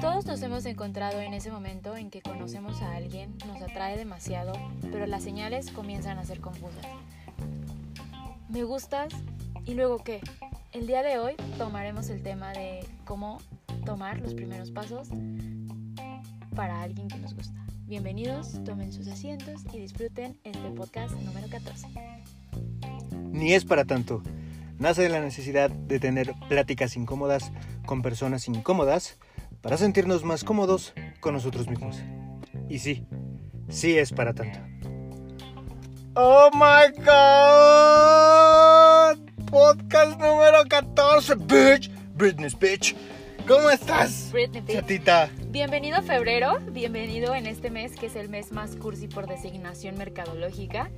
Todos nos hemos encontrado en ese momento en que conocemos a alguien, nos atrae demasiado, pero las señales comienzan a ser confusas. Me gustas y luego qué? El día de hoy tomaremos el tema de cómo tomar los primeros pasos para alguien que nos gusta. Bienvenidos, tomen sus asientos y disfruten este podcast número 14. Ni es para tanto. Nace de la necesidad de tener pláticas incómodas con personas incómodas para sentirnos más cómodos con nosotros mismos. Y sí, sí es para tanto. ¡Oh my god! Podcast número 14, bitch. Britney, bitch. ¿Cómo estás? Britney Bitch. Chatita. Bienvenido a febrero, bienvenido en este mes que es el mes más cursi por designación mercadológica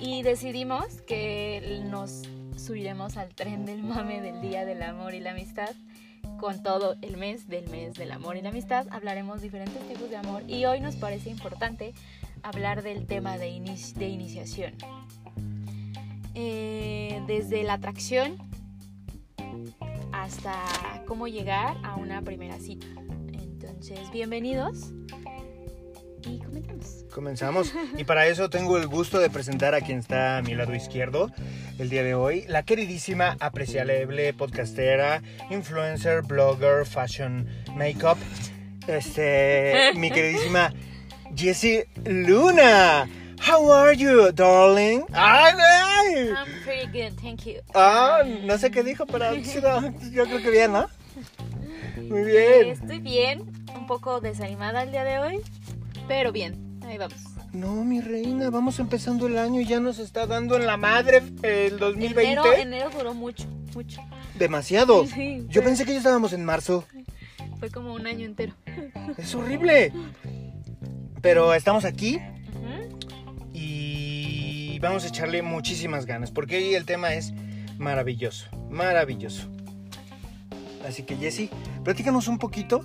y decidimos que nos subiremos al tren del mame del Día del Amor y la Amistad con todo el mes del mes del amor y la amistad. Hablaremos diferentes tipos de amor y hoy nos parece importante hablar del tema de, inici- de iniciación. Eh, desde la atracción hasta cómo llegar a una primera cita. Entonces, bienvenidos y comenzamos. Comenzamos. Y para eso tengo el gusto de presentar a quien está a mi lado izquierdo el día de hoy, la queridísima, apreciable podcastera, influencer, blogger, fashion, makeup, este, mi queridísima Jessie Luna. How are you, darling? Ay, ay. I'm pretty good, thank you. Ah, no sé qué dijo, pero sí, no, yo creo que bien, ¿no? Muy bien. Estoy bien, un poco desanimada el día de hoy, pero bien, ahí vamos. No, mi reina, vamos empezando el año y ya nos está dando en la madre el 2020. Enero, enero duró mucho, mucho. Demasiado. Sí, Yo pensé que ya estábamos en marzo. Fue como un año entero. Es horrible. Pero estamos aquí y vamos a echarle muchísimas ganas porque hoy el tema es maravilloso, maravilloso. Así que Jessy, platícanos un poquito,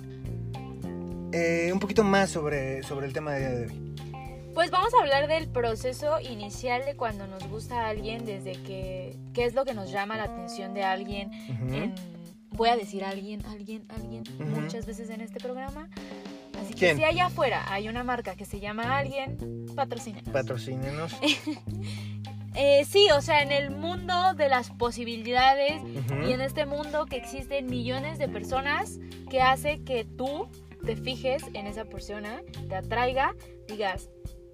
eh, un poquito más sobre, sobre el tema de, de hoy. Pues vamos a hablar del proceso inicial de cuando nos gusta a alguien, desde que qué es lo que nos llama la atención de alguien. En- voy a decir alguien, alguien, alguien muchas veces en este programa. Así que ¿Quién? si allá afuera hay una marca que se llama alguien, patrocina. Patrocínenos. Eh, sí, o sea, en el mundo de las posibilidades y en este mundo que existen millones de personas que hace que tú te fijes en esa persona, te atraiga, digas,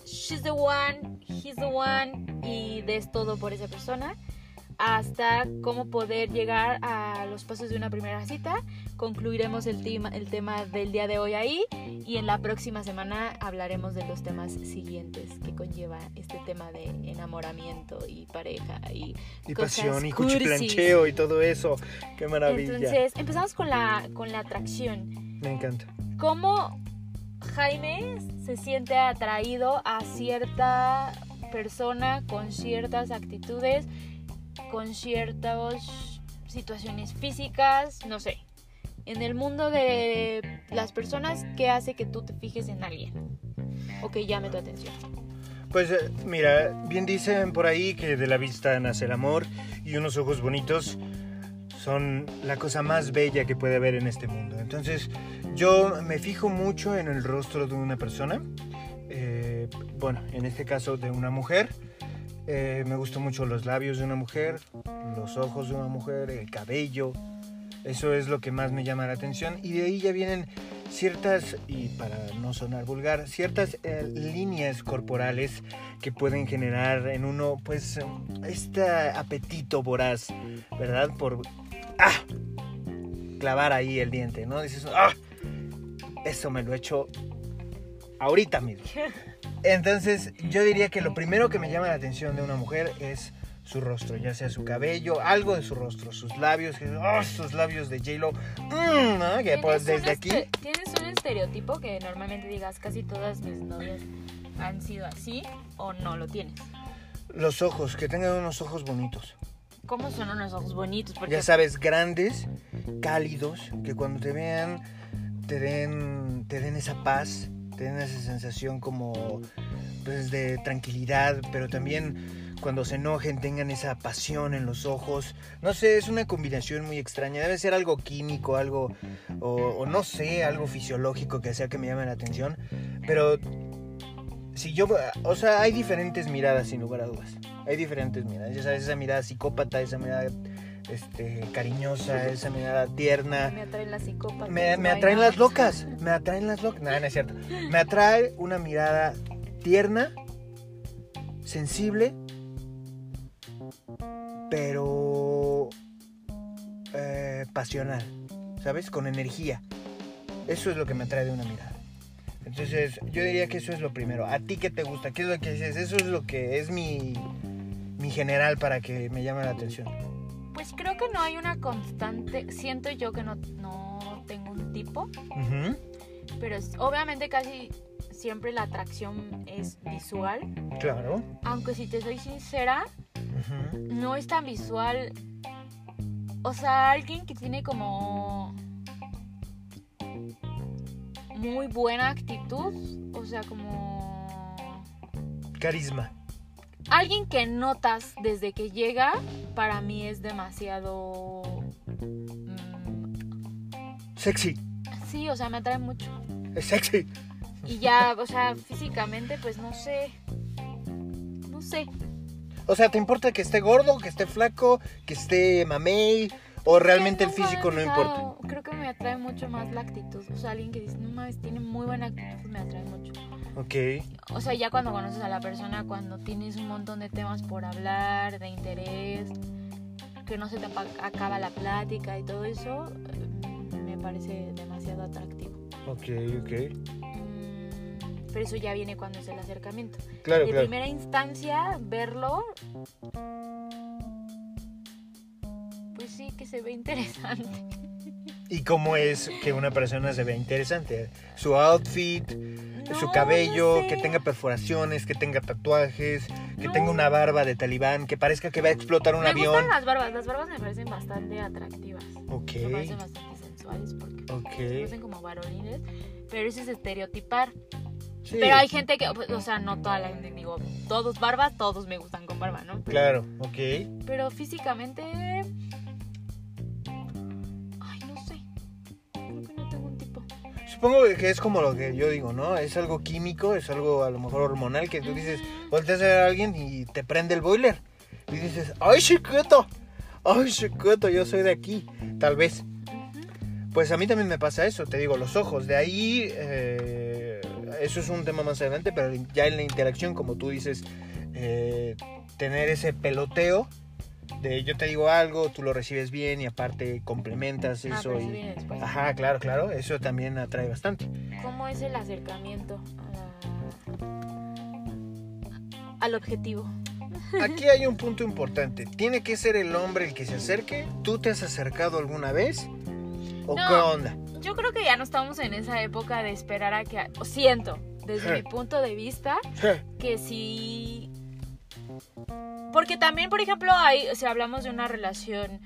she's the one, he's the one y des todo por esa persona hasta cómo poder llegar a los pasos de una primera cita. Concluiremos el tema, el tema del día de hoy ahí y en la próxima semana hablaremos de los temas siguientes que conlleva este tema de enamoramiento y pareja y, Y cosas pasión y cuchiplancheo y todo eso. Qué maravilla. Entonces, empezamos con la, con la atracción. Me encanta. ¿Cómo Jaime se siente atraído a cierta persona con ciertas actitudes, con ciertas situaciones físicas, no sé? En el mundo de las personas, ¿qué hace que tú te fijes en alguien? O que llame tu atención. Pues eh, mira, bien dicen por ahí que de la vista nace el amor y unos ojos bonitos son la cosa más bella que puede haber en este mundo. Entonces yo me fijo mucho en el rostro de una persona, eh, bueno, en este caso de una mujer. Eh, me gustan mucho los labios de una mujer, los ojos de una mujer, el cabello. Eso es lo que más me llama la atención. Y de ahí ya vienen ciertas, y para no sonar vulgar, ciertas eh, líneas corporales que pueden generar en uno, pues, este apetito voraz, ¿verdad? Por, ¡ah! Clavar ahí el diente, ¿no? Dices, ¡ah! Eso me lo he hecho ahorita mismo. Entonces, yo diría que lo primero que me llama la atención de una mujer es su rostro, ya sea su cabello, algo de su rostro, sus labios, ¡oh! sus labios de J-Lo, mm, ¿no? que pues, ¿Tienes un desde aquí... este- ¿Tienes un estereotipo que normalmente digas casi todas mis novias han sido así o no lo tienes? Los ojos, que tengan unos ojos bonitos. ¿Cómo son unos ojos bonitos? Porque Ya sabes, grandes, cálidos, que cuando te vean te den, te den esa paz, te den esa sensación como pues, de tranquilidad, pero también cuando se enojen tengan esa pasión en los ojos. No sé, es una combinación muy extraña. Debe ser algo químico, algo, o, no sé, algo fisiológico que sea que me llame la atención. Pero si yo, o sea, hay diferentes miradas sin lugar a dudas. Hay diferentes miradas. Sabes, esa mirada psicópata, esa mirada este, cariñosa, esa mirada tierna. Me atraen las psicópatas. Me, me atraen las locas. Me atraen las locas. No, no es cierto. Me atrae una mirada tierna, sensible, pero eh, pasional. ¿Sabes? Con energía. Eso es lo que me atrae de una mirada. Entonces, yo diría que eso es lo primero. ¿A ti qué te gusta? ¿Qué es lo que dices? Eso es lo que es mi, mi general para que me llame la atención. Pues creo que no hay una constante. Siento yo que no, no tengo un tipo, pero obviamente casi siempre la atracción es visual. Claro. Aunque si te soy sincera, no es tan visual. O sea, alguien que tiene como muy buena actitud, o sea, como Carisma. Alguien que notas desde que llega, para mí es demasiado mm, Sexy. sí, o sea, me atrae mucho. Es sexy. Y ya, o sea, físicamente pues no sé. No sé. O sea, ¿te importa que esté gordo, que esté flaco, que esté mamey? ¿O realmente el físico no importa? Creo que me atrae mucho más la actitud. O sea, alguien que dice, no mames, tiene muy buena actitud, me atrae mucho. Ok. O sea, ya cuando conoces a la persona, cuando tienes un montón de temas por hablar, de interés, que no se te acaba la plática y todo eso, eh, me parece demasiado atractivo. Ok, ok. Mm, Pero eso ya viene cuando es el acercamiento. Claro, de claro. primera instancia, verlo, pues sí que se ve interesante. ¿Y cómo es que una persona se vea interesante? Su outfit, su No, cabello, no sé. que tenga perforaciones, que tenga tatuajes, que No. tenga una barba de talibán, que parezca que va a explotar un me avión. gustan las barbas, las barbas me parecen bastante atractivas. Ok, Me parecen bastante sensuales porque se me ok. hacen como varonines, pero eso es estereotipar. Sí, Pero hay gente que, o sea, no toda la gente, digo, todos barbas, todos me gustan con barba, ¿no? Pero, Claro, ok. Pero físicamente... Supongo que es como lo que yo digo, ¿no? Es algo químico, es algo a lo mejor hormonal que tú dices, volteas a ver a alguien y te prende el boiler. Y dices, ¡ay, chiquito! ¡Ay, chiquito! Yo soy de aquí. Tal vez. Pues a mí también me pasa eso, te digo, los ojos. De ahí, eh, eso es un tema más adelante, pero ya en la interacción, como tú dices, eh, tener ese peloteo de yo te digo algo, tú lo recibes bien y aparte complementas Ah, eso. pero eso y... después. Ajá, claro, claro, eso también atrae bastante. ¿Cómo es el acercamiento a al objetivo? Aquí hay un punto importante. ¿Tiene que ser el hombre el que se acerque? ¿Tú te has acercado alguna vez? ¿O No. qué onda? Yo creo que ya no estamos en esa época de esperar a que... o siento, desde mi punto de vista, que sí... Porque también, por ejemplo, hay, si hablamos de una relación...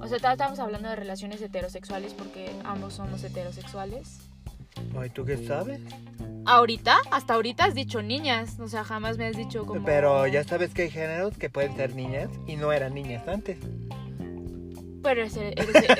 O sea, estamos hablando de relaciones heterosexuales porque ambos somos heterosexuales. Ay, ¿tú qué sabes? Ahorita, hasta ahorita has dicho niñas. O sea, jamás me has dicho como... Pero ya sabes que hay géneros que pueden ser niñas y no eran niñas antes. Pero, es-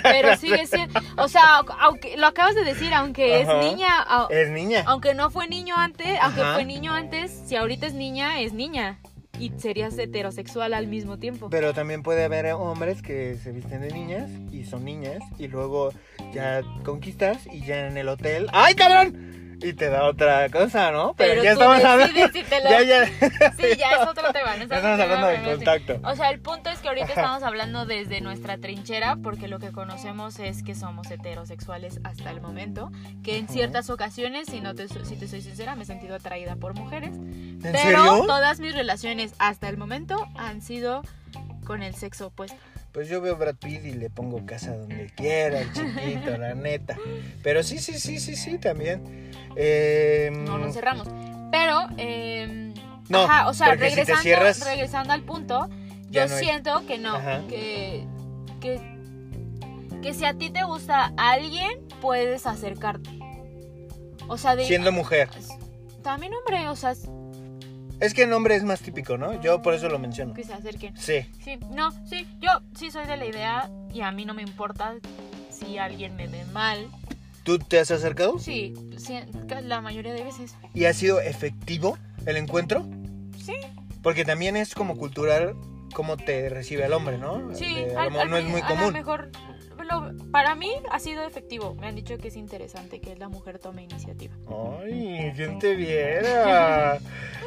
pero sigue siendo... O sea, aunque lo acabas de decir, aunque Ajá. es niña... Es niña. Aunque no fue niño antes, aunque Ajá. fue niño antes, si ahorita es niña, es niña. Y serías heterosexual al mismo tiempo. Pero también puede haber hombres que se visten de niñas y son niñas y luego ya conquistas y ya en el hotel. ¡Ay, cabrón! Y te da otra cosa, ¿no? Pero, ya tú estamos hablando. si te lo- Ya, ya. Sí, ya es otro tema. Ya no estamos hablando de contacto. O sea, el punto es que ahorita estamos hablando desde nuestra trinchera porque lo que conocemos es que somos heterosexuales hasta el momento, que en ciertas ocasiones, si no te, si te soy sincera, me he sentido atraída por mujeres, ¿En pero serio? todas mis relaciones hasta el momento han sido con el sexo opuesto. Pues yo veo Brad Pitt y le pongo casa donde quiera, el chiquito, la neta. Pero sí, sí, sí, sí, sí, también. Eh, No nos cerramos. Pero, eh, No, ajá, o sea, si regresando, cierras- regresando al punto, yo no hay- siento que no, que, que, que si a ti te gusta alguien, puedes acercarte. O sea, de, siendo mujer. también hombre, o sea, Es que el nombre es más típico, ¿no? Yo por eso lo menciono. Que se acerquen. Sí. Sí, no, sí, yo sí soy de la idea y a mí no me importa si alguien me ve mal. ¿Tú te has acercado? Sí, sí, la mayoría de veces. ¿Y ha sido efectivo el encuentro? Sí. Porque también es como cultural cómo te recibe el hombre, ¿no? Sí, De- a no es muy a lo común. mejor lo- para mí ha sido efectivo. Me han dicho que es interesante que la mujer tome iniciativa. Ay, ¿quién te viera?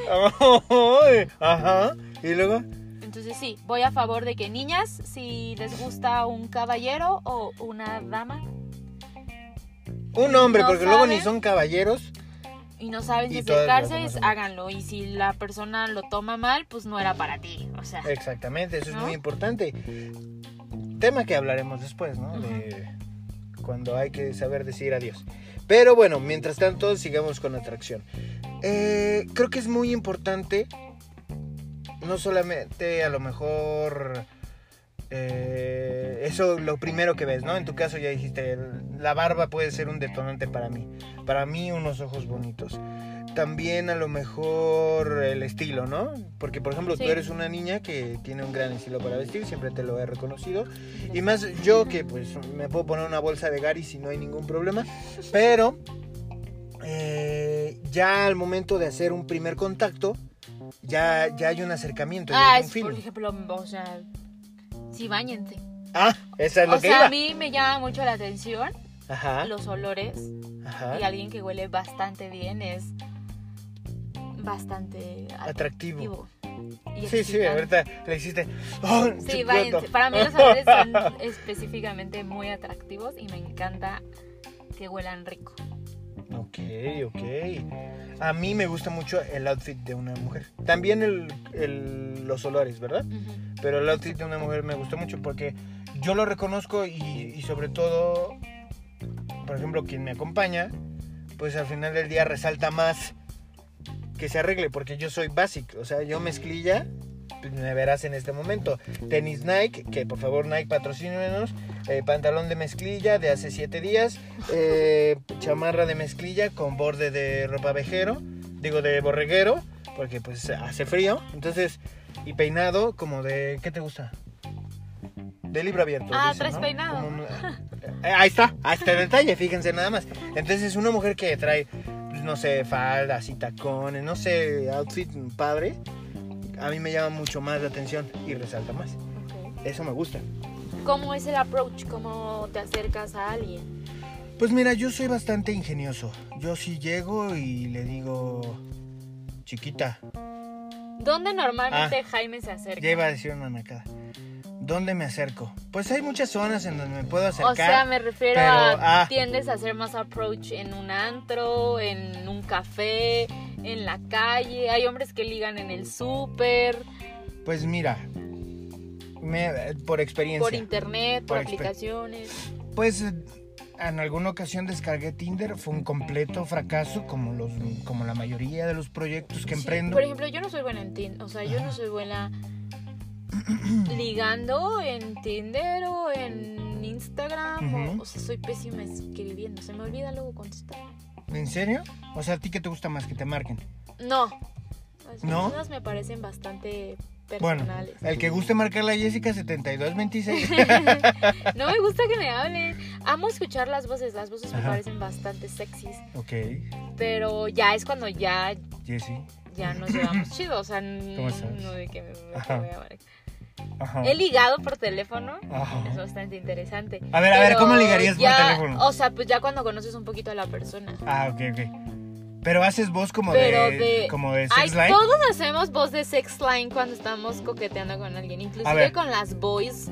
Ajá. ¿Y luego? Entonces sí, voy a favor de que niñas, si les gusta un caballero o una dama Un hombre, No porque luego ni saben. son caballeros. y no saben Y acercarse, es- háganlo. Y si la persona lo toma mal, pues no era para ti. O sea, Exactamente, eso es ¿No? muy importante. Tema que hablaremos después, ¿no? De cuando hay que saber decir adiós. Pero bueno, mientras tanto, sigamos con atracción. Eh, creo que es muy importante, no solamente a lo mejor eh, eso lo primero que ves, ¿no? En tu caso ya dijiste, la barba puede ser un detonante para mí. Para mí unos ojos bonitos. También a lo mejor el estilo, ¿no? Porque por ejemplo Sí. tú eres una niña que tiene un gran estilo para vestir, siempre te lo he reconocido. Y más yo que pues me puedo poner una bolsa de Gary si no hay ningún problema. Pero eh, ya al momento de hacer un primer contacto, ya, ya hay un acercamiento. ya ah, hay un es, por ejemplo, o sea, sí, bañense. Ah, esa es lo O que sea, iba. a mí me llama mucho la atención Ajá. los olores Ajá. y alguien que huele bastante bien es bastante Atractivo. Sí, sí, ahorita le hiciste. ¡Oh, Sí, váyanse. Para mí los olores son específicamente muy atractivos y me encanta que huelan rico. Ok, ok. A mí me gusta mucho el outfit de una mujer. También el, el- los olores, ¿verdad? Ujú. Pero el outfit de una mujer me gusta mucho porque yo lo reconozco y, y sobre todo, por ejemplo, quien me acompaña, pues al final del día resalta más que se arregle porque yo soy basic, o sea, yo mezclilla, pues me verás en este momento. Tenis Nike, que por favor Nike patrocínenos, eh, pantalón de mezclilla de hace 7 días, eh, chamarra de mezclilla con borde de ropa vejero, digo de borreguero, porque pues hace frío, entonces, y peinado como de, ¿qué te gusta? De libro abierto. Ah, dicen, traes ¿no? peinado. Como un- eh, ahí está, ahí está el detalle, fíjense nada más. Entonces, una mujer que trae, no sé, faldas y tacones, no sé, outfit padre, a mí me llama mucho más la atención y resalta más. Eso me gusta. ¿Cómo es el approach? ¿Cómo te acercas a alguien? Pues mira, yo soy bastante ingenioso. Yo sí llego y le digo, chiquita, ¿Dónde normalmente Jaime se acerca? Ah. ya iba a decir una nacada. ¿Dónde me acerco? Pues hay muchas zonas en donde me puedo acercar. O sea, me refiero pero, a ah. tiendes a hacer más approach en un antro, en un café, en la calle. Hay hombres que ligan en el súper, Pues mira, me- por experiencia. por internet, por, aplicaciones. Pues en alguna ocasión descargué Tinder, fue un completo fracaso como los como la mayoría de los proyectos que Sí, emprendo. Por ejemplo, yo no soy buena en Tinder. O sea, yo no soy buena ligando en Tinder o en Instagram. o- Ujú. o, sea, soy pésima escribiendo. Se me olvida luego contestar. ¿En serio? O sea, ¿a ti qué te gusta más que te marquen? No. Las ¿No? personas me parecen bastante Bueno, personales. el que guste marcarle a Jessica 7226. No me gusta que me hablen. Amo escuchar las voces. Las voces me Ajá. parecen bastante sexys. ok, Pero ya es cuando ya, Jessie. ya nos llevamos chido. O sea, no de que me, me- Ajá. me voy a marcar. Ajá. He ligado por teléfono. Ajá. Es bastante interesante. A ver, a ver, ¿cómo ligarías por teléfono? O sea, pues ya cuando conoces un poquito a la persona. Ah, ok, ok. Pero haces voz como Pero de, de- como de Ay, sex line. todos hacemos voz de sex line cuando estamos coqueteando con alguien. Inclusive con las boys,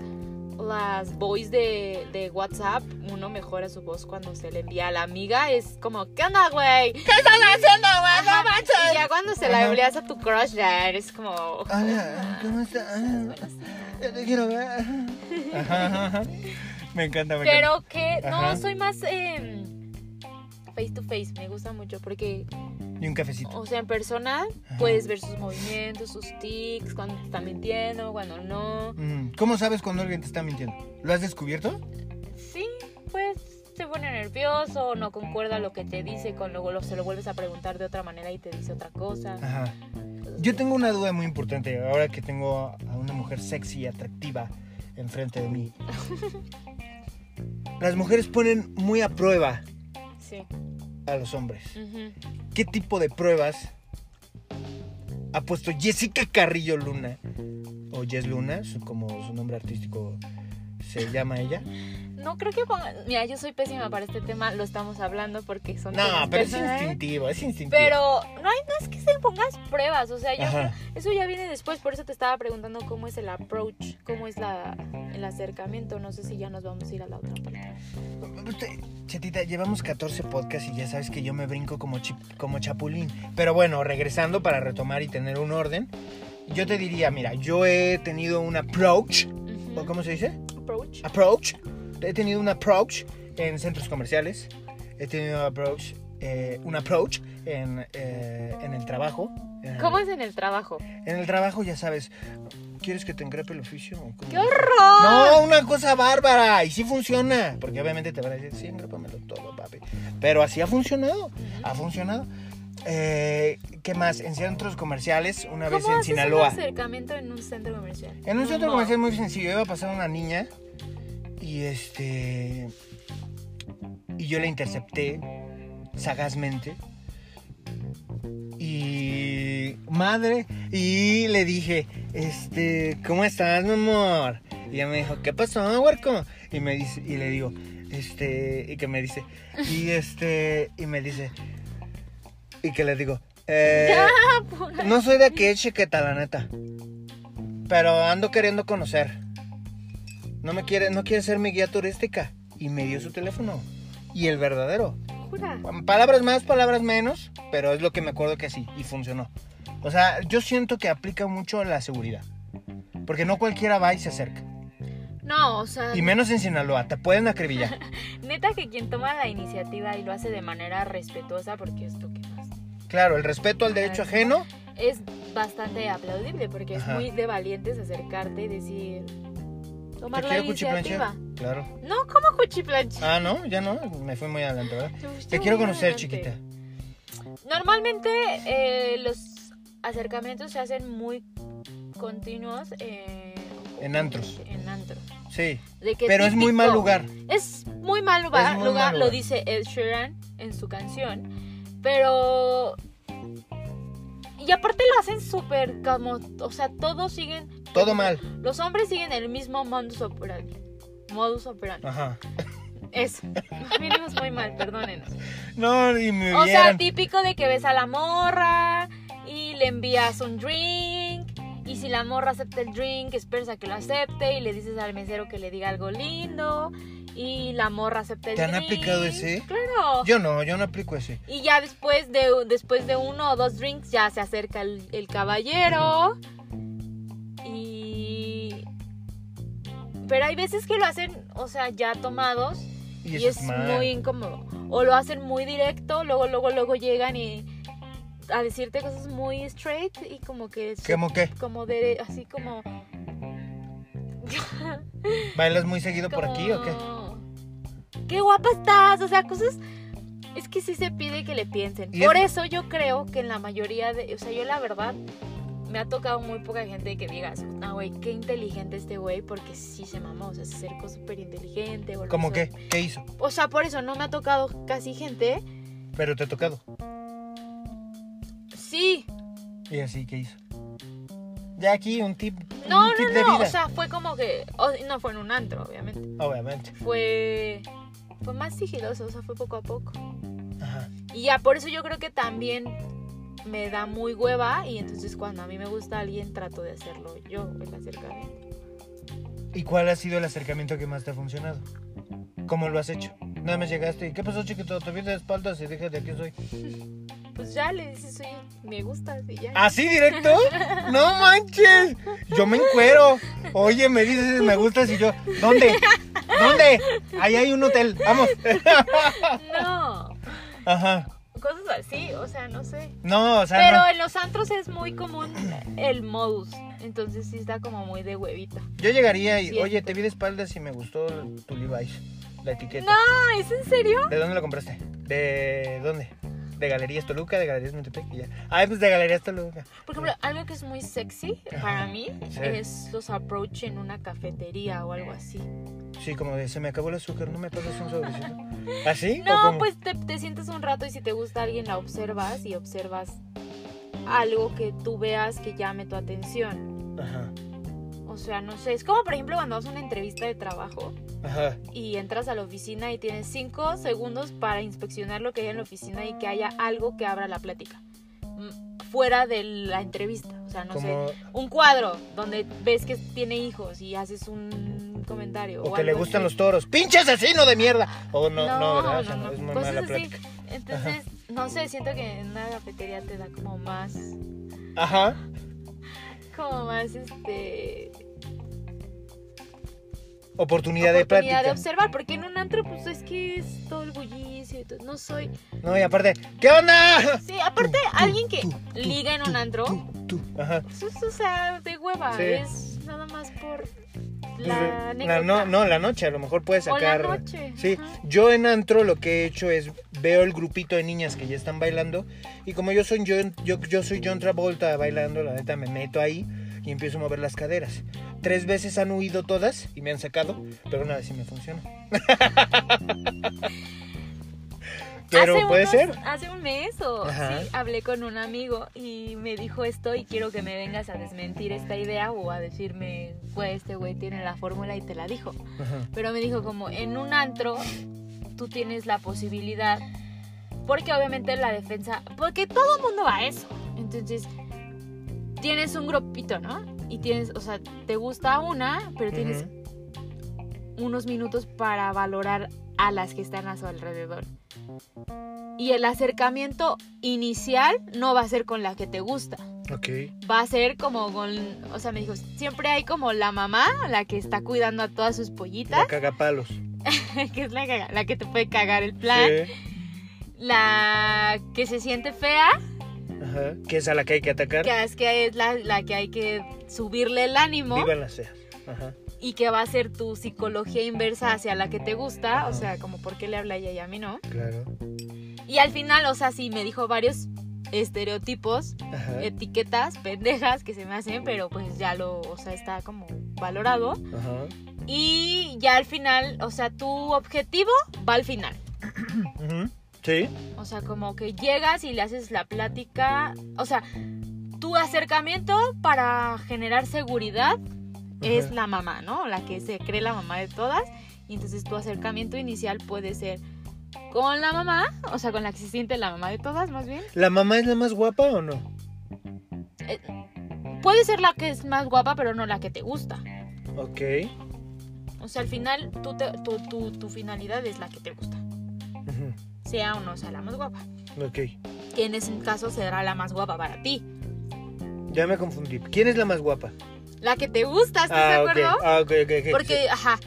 las boys de, de WhatsApp, uno mejora su voz cuando se le envía a la amiga. Es como, ¿qué onda, güey? ¿Qué estás haciendo, güey? No manches. Y ya cuando se la envías a tu crush, ya eres como... Hola, ¿cómo estás? Ya te quiero ver. Ajá, ajá. Me encanta, me encanta. Pero que Ajá. no, soy más eh, face to face. Me gusta mucho porque Y un cafecito. O sea, en persona Ajá. puedes ver sus movimientos, sus tics, cuando te está mintiendo, cuando no. Mm, ¿Cómo sabes cuando alguien te está mintiendo? ¿Lo has descubierto? Sí, pues se pone nervioso, no concuerda lo que te dice, con luego se lo vuelves a preguntar de otra manera y te dice otra cosa. Ajá. Yo tengo una duda muy importante. Ahora que tengo a una mujer sexy y atractiva enfrente de mí. Las mujeres ponen muy a prueba Sí. a los hombres. ¿Qué tipo de pruebas ha puesto Jessica Carrillo Luna? O Jess Luna, como su nombre artístico se llama ella. No creo que ponga... Mira, yo soy pésima para este tema, lo estamos hablando porque son No, temas pero es instintivo, es instintivo. Pero no, hay, es que se pongas pruebas, o sea, yo Ajá. eso ya viene después, por eso te estaba preguntando cómo es el approach, cómo es la, el acercamiento, no sé si ya nos vamos a ir a la otra parte. Usted, Chetita, llevamos 14 podcasts y ya sabes que yo me brinco como, chi- como chapulín. Pero bueno, regresando para retomar y tener un orden, yo te diría, mira, yo he tenido un approach. ¿o cómo se dice? Approach. Approach. He tenido un approach en centros comerciales. He tenido un approach, eh, un approach en, eh, en el trabajo. En- ¿Cómo es en el trabajo? En el trabajo, ya sabes, ¿quieres que te engrepe el oficio? cómo? ¡Qué horror! No, una cosa bárbara. Y sí funciona. Porque obviamente te van a decir, sí, engrépamelo todo, papi. Pero así ha funcionado. Ha funcionado. Eh, ¿Qué más? En centros comerciales, una vez ¿Cómo en haces Sinaloa. un acercamiento en un centro comercial? En un centro No. comercial muy sencillo. Iba a pasar una niña. Y este. Y yo la intercepté sagazmente. Y. Madre. Y le dije, este. ¿Cómo estás, mi amor? Y ella me dijo, ¿qué pasó, huerco? Y me dice, y le digo, este. Y que me dice, y este. Y me dice. Y que le digo, eh. Pura- No soy de aquí, chiqueta, la neta. Pero ando queriendo conocer. No me quiere, no quiere ser mi guía turística. Y me dio su teléfono. Y el verdadero. jura. Palabras más, palabras menos. Pero es lo que me acuerdo que sí. Y funcionó. O sea, yo siento que aplica mucho la seguridad. Porque no cualquiera va y se acerca. No, o sea, Y menos en Sinaloa. Te pueden acribillar. neta que quien toma la iniciativa y lo hace de manera respetuosa, porque es lo que más Claro, el respeto al derecho ajeno. es bastante aplaudible porque Ajá. es muy de valientes acercarte y decir tomar ¿Te la iniciativa. Claro. No, como cuchiplancha. Ah, no, ya no. Me fui muy adelante, ¿verdad? Te Te quiero conocer, chiquita. Normalmente eh, los acercamientos se hacen muy continuos eh, En antros. En antro. Sí. De que Pero es muy mal lugar. Es muy mal lugar, muy lugar, mal lo dice Ed Sheeran en su canción. Pero. Y aparte lo hacen súper como. O sea, todos siguen. Todo mal. Los hombres siguen el mismo modus operandi. Modus operandi. Ajá. Eso. Vinimos muy mal, perdónenos. No, y me O sea, vieran. típico de que ves a la morra y le envías un drink. Si la morra acepta el drink, esperas a que lo acepte y le dices al mesero que le diga algo lindo. Y la morra acepta el ¿Te han drink. aplicado ese? Claro. Yo no, yo no aplico ese. Y ya después de, después de uno o dos drinks ya se acerca el, el caballero. Y... Pero hay veces que lo hacen, o sea, ya tomados. Y, es mal. muy incómodo. O lo hacen muy directo, luego, luego, luego llegan y a decirte cosas muy straight y como que... ¿Cómo qué? Como de... Así como... ¿Bailas muy seguido por aquí o qué? como, ¡Qué guapa estás! O sea, cosas... Es que sí se pide que le piensen. Por es- eso yo creo que en la mayoría de... O sea, yo la verdad... Me ha tocado muy poca gente que digas, no, güey, qué inteligente este güey, porque sí se mamó, o sea, se acercó súper inteligente. ¿Cómo qué? ¿Qué hizo? O sea, por eso no me ha tocado casi gente. Pero te ha tocado. Sí. Y así, ¿qué hizo? Ya aquí un tip, No, un tip no, de no. vida. O sea, fue como que. o- no fue en un antro, obviamente. Obviamente. Fue. Fue más sigiloso, o sea, fue poco a poco. Ajá. Y ya por eso yo creo que también me da muy hueva. Y entonces cuando a mí me gusta alguien, trato de hacerlo yo, el acercamiento. ¿Y cuál ha sido el acercamiento que más te ha funcionado? ¿Cómo lo has hecho? Nada más llegaste y ¿qué pasó, chiquito? Te vi de espaldas y dije de aquí soy. Pues ya le dices, oye, me gustas y ya. ¿Así directo? ¡No manches! Yo me encuero. Oye, me dices me gustas y yo, ¿dónde? ¿Dónde? Ahí hay un hotel, vamos. No. Ajá. Cosas así, o sea, no sé. No, o sea, Pero no. en los antros es muy común el modus. Entonces sí está como muy de huevita. Yo llegaría y, oye, te vi de espaldas y me gustó tu Levi's, la etiqueta. No, ¿es en serio? ¿De dónde lo compraste? ¿De dónde? De Galerías Toluca, de Galerías Metepec y ya. Ay, pues de Galerías Toluca. Por ejemplo, algo que es muy sexy para mí sí. es los approach en una cafetería o algo así. Sí, como de, se me acabó el azúcar, ¿no me pasas un sobrecito? ¿Así? ¿O No, pues te, te sientes un rato y si te gusta alguien la observas y observas algo que tú veas que llame tu atención. Ajá, O sea, no sé, es como por ejemplo cuando vas a una entrevista de trabajo ajá. y entras a la oficina y tienes cinco segundos para inspeccionar lo que hay en la oficina y que haya algo que abra la plática. Mm, Fuera de la entrevista. O sea, no Como, sé, un cuadro donde ves que tiene hijos y haces un comentario. o que le gustan así. los toros. ¡Pinche asesino de mierda! O no, no, No, ¿verdad? no, O sea, no, es muy cosas mala así. plática. Entonces, no sé, siento que en una cafetería te da como más, Ajá. como más, este, Oportunidad, de plática. de observar, porque en un antro, pues es que es todo el bullicio y todo, no soy, No, y aparte, ¿qué onda? sí, aparte, alguien que liga en un antro. Ajá. pues es, o sea, de hueva, Sí. es nada más por Pues, la la- anécdota. no, no, la noche, a lo mejor puedes O la sacar. noche, Sí, ajá. yo en antro lo que he hecho es veo el grupito de niñas que ya están bailando y como yo soy yo, yo, yo soy John Travolta bailando, la neta me meto ahí y empiezo a mover las caderas. Tres veces han huido todas y me han sacado, pero una vez sí me funciona. pero Hace puede unos- ser. Hace un mes o sí, hablé con un amigo y me dijo esto y quiero que me vengas a desmentir esta idea o a decirme, pues este güey tiene la fórmula y te la dijo. Ajá. Pero me dijo como en un antro tú tienes la posibilidad, porque obviamente la defensa, porque todo el mundo va a eso. Entonces tienes un grupito, ¿no? Y tienes, o sea, te gusta una, pero tienes unos minutos para valorar a las que están a su alrededor. Y el acercamiento inicial no va a ser con la que te gusta. Ok. Va a ser como con, o sea, me dijo, siempre hay como la mamá, la que está cuidando a todas sus La pollitas, cagapalos. que es la, la que te puede cagar el plan, Sí. la que se siente fea, Ajá. Que es a la que hay que atacar. que es, que es la, la que hay que subirle el ánimo Vivan las feas. Ajá. y que va a ser tu psicología inversa hacia la que te gusta, Ajá. o sea, como por qué le habla ella y a mí no. Claro. Y al final, o sea, sí me dijo varios estereotipos, Ajá. etiquetas, pendejas que se me hacen, pero pues ya lo, o sea, está como valorado. Ajá. Y ya al final, o sea, tu objetivo va al final. Ujú. Sí. O sea, como que llegas y le haces la plática, o sea, tu acercamiento para generar seguridad es la mamá, ¿no? La que se cree la mamá de todas. Y entonces tu acercamiento inicial puede ser con la mamá, o sea, con la que se siente la mamá de todas, más bien. ¿La mamá es la más guapa o no? Puede ser la que es más guapa, pero no la que te gusta. Ok. O sea, al final, tú te- tu, tu- tu finalidad es la que te gusta. Ujú. Sea o no sea la más guapa. Ok. Que en ese caso será la más guapa para ti. Ya me confundí. ¿Quién es la más guapa? La que te gusta, ¿estás ah, de ok. acuerdo? Ah, ok, ok, ok. Porque, ajá.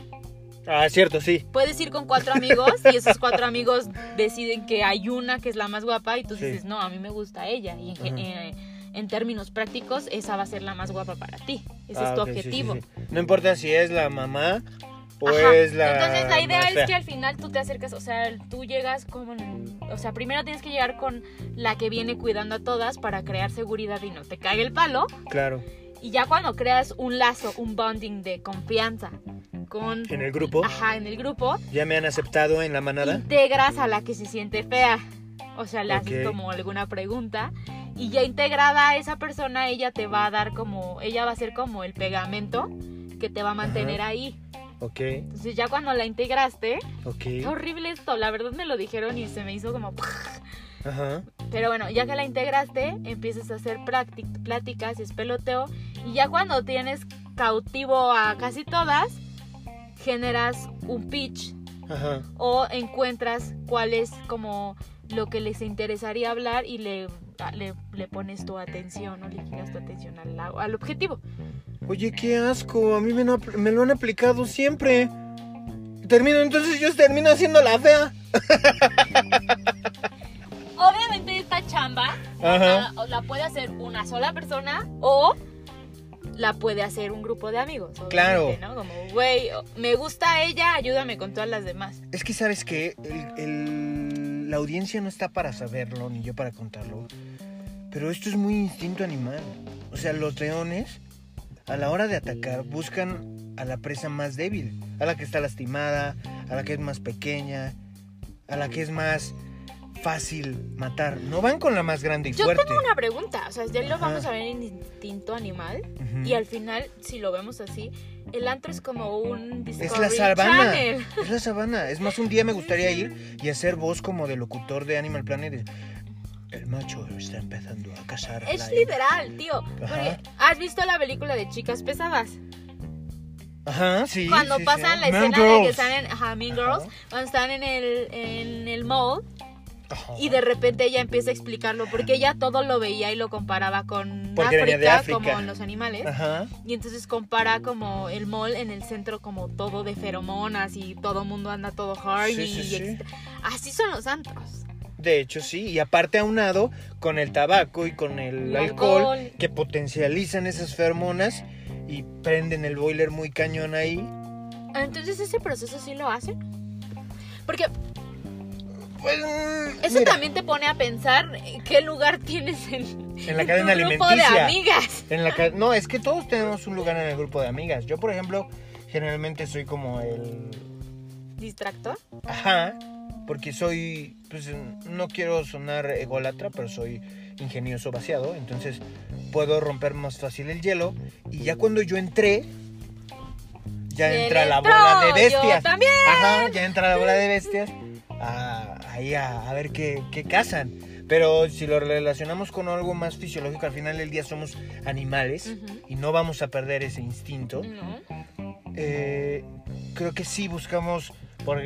Ah, cierto, sí. puedes ir con cuatro amigos y esos cuatro amigos deciden que hay una que es la más guapa y tú Sí. dices, no, a mí me gusta ella. Y en, eh, en términos prácticos, esa va a ser la más guapa para ti. Ese Ah, es tu objetivo. sí. No importa si es la mamá o Ajá. es la. Entonces la idea es que al final tú te acercas, o sea, tú llegas como, en- o sea, primero tienes que llegar con la que viene cuidando a todas para crear seguridad y no te caiga el palo. Claro. Y ya cuando creas un lazo, un bonding de confianza con, En el grupo. ajá, en el grupo, Ya me han aceptado en la manada. integras a la que se siente fea. O sea, le haces como alguna pregunta y ya integrada a esa persona, ella te va a dar como, ella va a ser como el pegamento que te va a mantener ahí. Ok, Entonces ya cuando la integraste. Qué horrible esto, la verdad me lo dijeron y se me hizo como... Ajá. Pero bueno, ya que la integraste, empiezas a hacer pláticas, es peloteo, y ya cuando tienes cautivo a casi todas, generas un pitch Ajá. o encuentras cuál es como lo que les interesaría hablar y le, le, le pones tu atención o le giras tu atención al, al objetivo. Oye, qué asco. A mí me, lo- me lo han aplicado siempre. Termino, entonces yo termino haciendo la fea. Obviamente esta chamba la, la puede hacer una sola persona o la puede hacer un grupo de amigos. Claro. ¿no? Como, güey, me gusta ella, ayúdame con todas las demás. Es que sabes que el, el- la audiencia no está para saberlo, ni yo para contarlo. Pero esto es muy instinto animal. O sea, los leones, a la hora de atacar, buscan a la presa más débil, a la que está lastimada, a la que es más pequeña, a la que es más fácil matar. No van con la más grande y Yo fuerte. tengo una pregunta, o sea, ya lo Ajá. vamos a ver en instinto animal y al final, si lo vemos así, el antro es como un Discovery Es la sabana. Channel. Es la sabana. Es más, un día me gustaría ir y hacer voz como de locutor de Animal Planet. El macho está empezando a cazar. a Es la literal, tío. Porque, ¿has visto la película de Chicas Pesadas? Ajá, sí. cuando sí, pasan sí. la Mean escena de que Girls. están en ajá, Mean Ajá. Girls, cuando están en el, en el mall Ajá. y de repente ella empieza a explicarlo porque ella todo lo veía y lo comparaba con Porque venía de África, África. como en los animales. Ajá. Y entonces compara como el mall en el centro como todo de feromonas y todo el mundo anda todo horny. Sí, sí, sí. Así son los antros. De hecho, sí. Y aparte aunado con el tabaco y con el El alcohol, alcohol. que potencializan esas feromonas y prenden el boiler muy cañón ahí. Ah, Entonces ese proceso sí lo hacen. Porque Pues, eso mira, también te pone a pensar en qué lugar tienes en, En la en cadena tu grupo alimenticia. de amigas. En la no, es que todos tenemos un lugar en el grupo de amigas. Yo, por ejemplo, generalmente soy como el... ¿Distractor? Ajá, porque soy, pues no quiero sonar ególatra, pero soy ingenioso vaciado, entonces puedo romper más fácil el hielo. Y ya cuando yo entré, ya ¿Quién entra la bola de Yo bestias. también. Ajá, ya entra la bola de bestias a- ahí a, a ver qué, qué cazan. Pero si lo relacionamos con algo más fisiológico, al final del día somos animales Ujú. y no vamos a perder ese instinto No. eh, creo que sí buscamos por,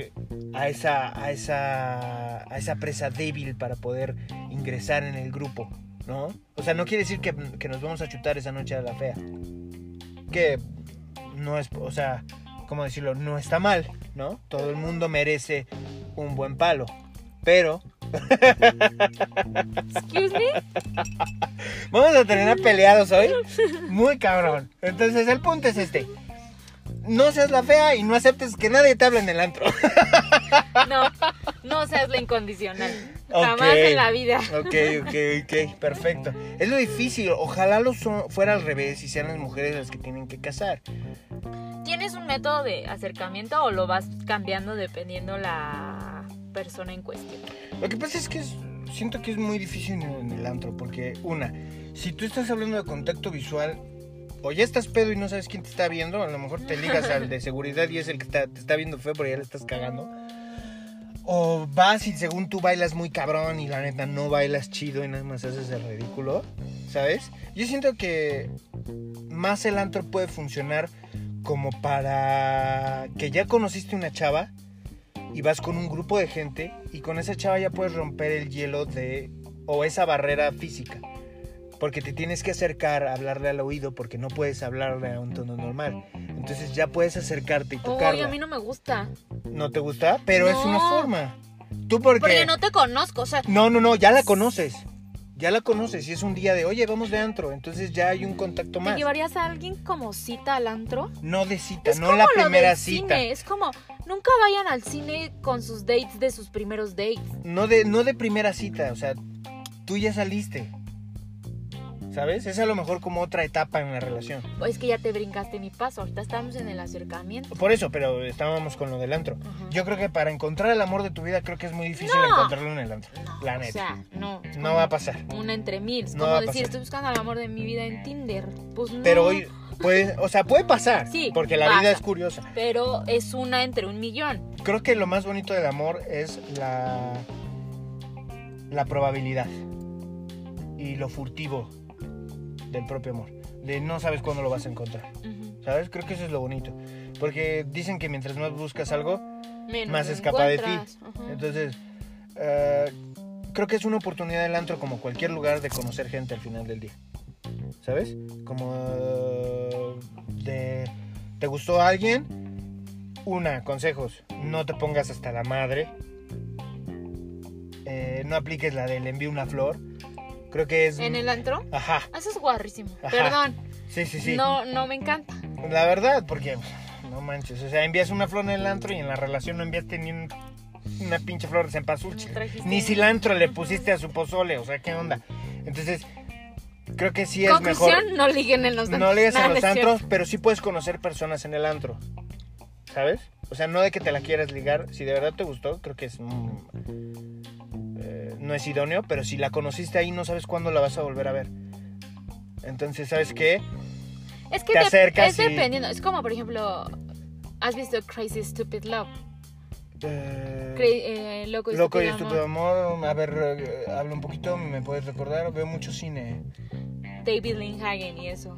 a, esa, a, esa, a esa presa débil para poder ingresar en el grupo, ¿no? O sea, no quiere decir que, que nos vamos a chutar esa noche a la fea. Que no es, o sea, ¿cómo decirlo? No está mal, ¿no? Todo el mundo merece un buen palo. Pero Excuse me. vamos a terminar peleados hoy. Muy cabrón. Entonces el punto es este. No seas la fea y no aceptes que nadie te hable en el antro. No, no seas la incondicional. Jamás en la vida. Ok, ok, ok, perfecto. Es lo difícil, ojalá lo so- fuera al revés y sean las mujeres las que tienen que casar. ¿Tienes un método de acercamiento o lo vas cambiando dependiendo la persona en cuestión? Lo que pasa es que es- siento que es muy difícil en el antro, porque una, si tú estás hablando de contacto visual, o ya estás pedo y no sabes quién te está viendo, a lo mejor te ligas al de seguridad y es el que te está viendo feo, pero ya le estás cagando. O vas y según tú bailas muy cabrón y la neta no bailas chido y nada más haces el ridículo, ¿sabes? Yo siento que más el antro puede funcionar como para que ya conociste una chava y vas con un grupo de gente y con esa chava ya puedes romper el hielo de o esa barrera física. Porque te tienes que acercar a hablarle al oído porque no puedes hablarle a un tono normal. Entonces ya puedes acercarte y tocarla. a mí no me gusta. ¿No te gusta? Pero es una forma. ¿Tú por qué? Porque no te conozco, o sea, No, no, no, ya la conoces. Ya la conoces y es un día de, oye, vamos de antro. Entonces ya hay un contacto ¿te más. llevarías a alguien como cita al antro? No de cita, Es no como la lo primera del cita. cine, es como, nunca vayan al cine con sus dates de sus primeros dates. No de, no de primera cita, o sea, tú ya saliste. ¿Sabes? Es a lo mejor como otra etapa en la relación. O es que ya te brincaste mi paso, ahorita estamos en el acercamiento. Por eso, pero estábamos con lo del antro. Ajá. Yo creo que para encontrar el amor de tu vida, creo que es muy difícil No. encontrarlo en el antro. No, La O sea, no. no va a pasar. Una entre mil. Es No como va a decir, estoy buscando al amor de mi vida en Tinder. Pues no. Pero hoy, puede, o sea, puede pasar. Sí, porque la pasa. vida es curiosa. Pero es una entre un millón. Creo que lo más bonito del amor es la, la probabilidad y lo furtivo del propio amor. De no sabes cuándo lo vas a encontrar. ¿Sabes? Creo que eso es lo bonito. Porque dicen que mientras más buscas algo, Menos más escapa de ti. Entonces, eh, creo que es una oportunidad del antro como cualquier lugar de conocer gente al final del día. ¿Sabes? Como eh, de... ¿Te gustó alguien? Una, consejos. No te pongas hasta la madre. Eh, no apliques la de le envío una flor. Creo que es... ¿En el antro? Ajá. Eso es guarrísimo. Ajá. Perdón. Sí, sí, sí. No, no me encanta. La verdad, porque no manches, o sea, envías una flor en el antro y en la relación no enviaste ni un una pinche flor de cempasúchil. Trajiste Ni cilantro le pusiste a su pozole, o sea, ¿qué onda? Entonces, creo que sí es mejor. No liguen en los antros. No Nada, en los es cierto. antros, pero sí puedes conocer personas en el antro. ¿Sabes? O sea, no de que te la quieras ligar. Si de verdad te gustó, creo que es. mm, no es idóneo, pero si la conociste ahí, no sabes cuándo la vas a volver a ver. Entonces, ¿sabes qué? Es que te de- acercas es y- dependiendo. Es como, por ejemplo, ¿has visto Crazy Stupid Love? Eh, eh, loco y Loco y estúpido amor. A ver, eh, habla un poquito, ¿me puedes recordar? Veo mucho cine. David Lindhagen y eso.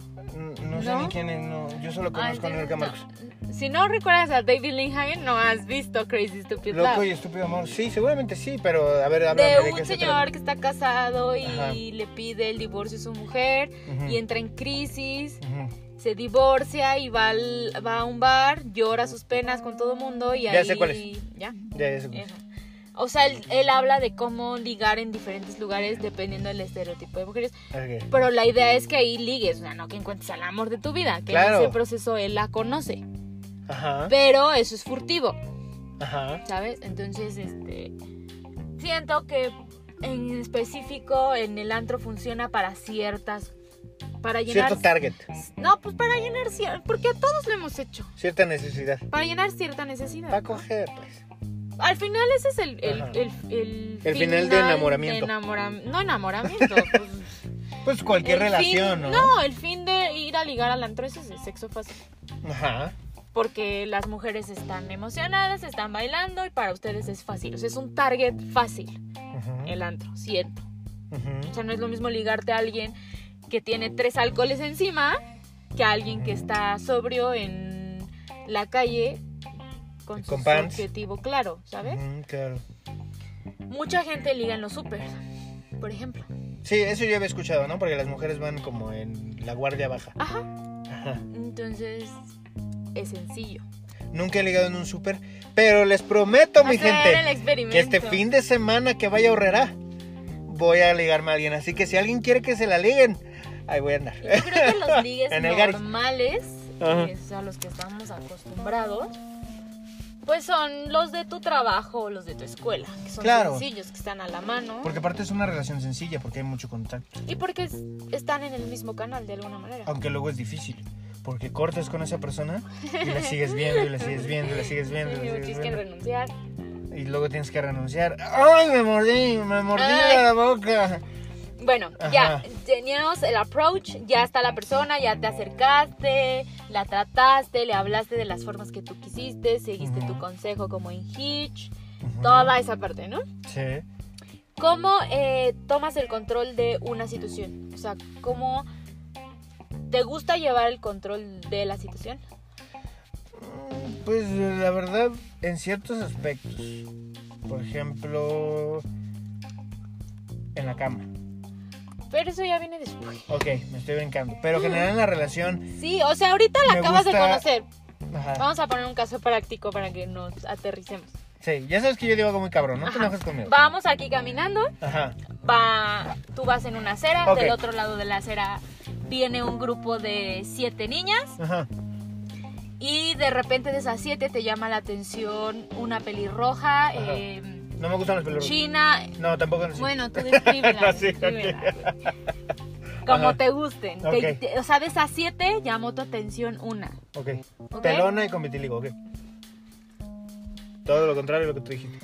No sé ¿No? ni quién es, no. Yo solo Ah, conozco a entonces, Marcos. no. Si no recuerdas a David Lindhagen, no has visto Crazy Stupid Loco Love. y estúpido amor. Sí, seguramente sí, pero a ver, háblame de de, un se señor que está casado y Ajá. le pide el divorcio a su mujer y entra en crisis, se divorcia y va, al- va a un bar, llora sus penas con todo el mundo y Ya ahí... sé cuál es. ¿Ya? Ya, ya sé. Eso. O sea, él, él habla de cómo ligar en diferentes lugares dependiendo del estereotipo de mujeres. Pero la idea es que ahí ligues, o sea, no que encuentres al amor de tu vida, que Claro. en ese proceso él la conoce. Ajá. Pero eso es furtivo, Ajá. ¿sabes? Entonces, este. Siento que en específico en el antro funciona para ciertas. Para llenar. Cierto target, No, pues para llenar. Porque a todos lo hemos hecho. cierta necesidad. Para llenar cierta necesidad. Para coger, pues. Al final ese es el, el, el, el, El final de enamoramiento. enamoram- no enamoramiento, pues, Pues cualquier el relación, fin- ¿no? No, el fin de ir a ligar al antro ese es el sexo fácil. Ajá. Porque las mujeres están emocionadas, están bailando y para ustedes es fácil. O sea, es un target fácil el antro, siento. Ujú. O sea, no es lo mismo ligarte a alguien que tiene tres alcoholes encima que a alguien que está sobrio en la calle con, Con su pants. objetivo claro, ¿sabes? Claro. Mucha gente liga en los super, por ejemplo. Sí, eso yo había escuchado, ¿no? Porque las mujeres van como en la guardia baja. Ajá. Ajá. Entonces, es sencillo. Nunca he ligado en un súper, pero les prometo, mi gente, que este fin de semana que vaya a voy a ligarme a alguien. Así que si alguien quiere que se la liguen, ahí voy a andar. Yo creo que los ligues normales, que es a los que estamos acostumbrados, pues son los de tu trabajo o los de tu escuela, que son Claro. sencillos, que están a la mano. Porque aparte es una relación sencilla, porque hay mucho contacto. Y porque es- están en el mismo canal de alguna manera. Aunque luego es difícil. Porque cortas con esa persona y la sigues viendo, y la sigues viendo, y la sigues viendo. y la sigues que renunciar. Y luego tienes que renunciar. ¡Ay, me mordí! ¡Me mordí Ay. la boca! Bueno, Ajá. ya teníamos el approach, ya está la persona, ya te acercaste, la trataste, le hablaste de las formas que tú quisiste, seguiste tu consejo como en Hitch, toda esa parte, ¿no? Sí. ¿Cómo eh, tomas el control de una situación? O sea, ¿cómo te gusta llevar el control de la situación? Mm, Pues la verdad, en ciertos aspectos. Por ejemplo, en la cama. Pero eso ya viene después. Ok, me estoy brincando. Pero general en la relación. Sí, o sea, ahorita la acabas de conocer. Ajá. Vamos a poner un caso práctico para que nos aterricemos. Sí, ya sabes que yo digo algo muy cabrón, no te Ajá. enojes conmigo. Vamos aquí caminando, Ajá. va, tú vas en una acera, del otro lado de la acera viene un grupo de siete niñas Ajá. y de repente de esas siete te llama la atención una pelirroja, eh, No me gustan los pelos. china. No, tampoco. sí. Bueno, tú descríbela. No, sí, descríbela. Como Ajá. te gusten. que- o sea, de esas siete llamó tu atención una. Ok. Pelona y con vitiligo, ok. Todo lo contrario de lo que tú dijiste.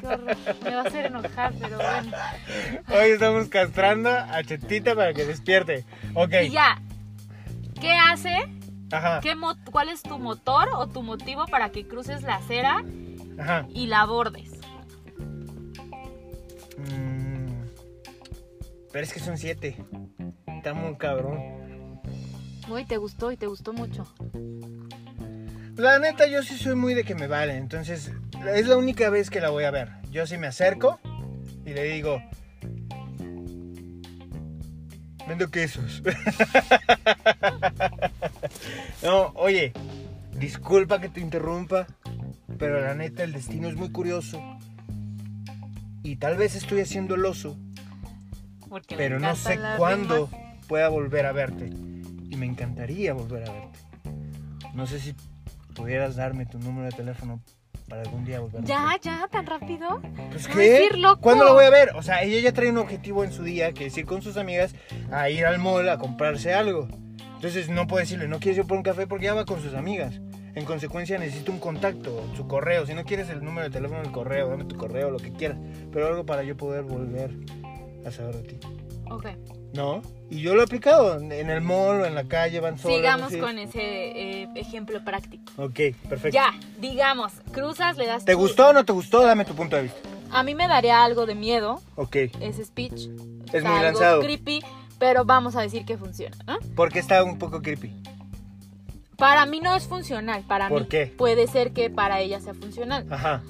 Qué horror. Me va a hacer enojar, pero bueno. Hoy estamos castrando a Chetita para que despierte. Ok. Y ya. ¿Qué hace? Ajá. ¿Qué ¿Cuál es tu motor o tu motivo para que cruces la acera Ajá. y la abordes? Pero es que son siete. Está muy cabrón. Uy, te gustó y te gustó mucho. La neta, yo sí soy muy de que me vale. Entonces, es la única vez que la voy a ver. Yo sí me acerco y le digo. Vendo quesos. no, oye, disculpa que te interrumpa, pero la neta, el destino es muy curioso. Y tal vez estoy haciendo el oso, Porque pero no sé cuándo rimas. pueda volver a verte. Y me encantaría volver a verte. No sé si pudieras darme tu número de teléfono para algún día volver a Ya, ya, tan rápido. Pues qué, sí, loco. ¿cuándo lo voy a ver? O sea, ella ya trae un objetivo en su día, que es ir con sus amigas a ir al mall a comprarse algo. Entonces no puedo decirle, no quieres ir por un café porque ya va con sus amigas. En consecuencia necesito un contacto, su correo. Si no quieres el número de teléfono, el correo, dame tu correo, lo que quieras. Pero algo para yo poder volver a saber de ti. Ok. ¿No? Y yo lo he aplicado en el mall o en la calle, van solos. Sigamos con ese eh, ejemplo práctico. Ok, perfecto. Ya, digamos, cruzas, le das ¿Te tu- gustó o no te gustó? Dame tu punto de vista. A mí me daría algo de miedo Ok. ese speech. Es muy algo lanzado. creepy, pero vamos a decir que funciona, ¿no? Porque está un poco creepy. Para mí no es funcional, para ¿Por mí. qué? Puede ser que para ella sea funcional. Ajá.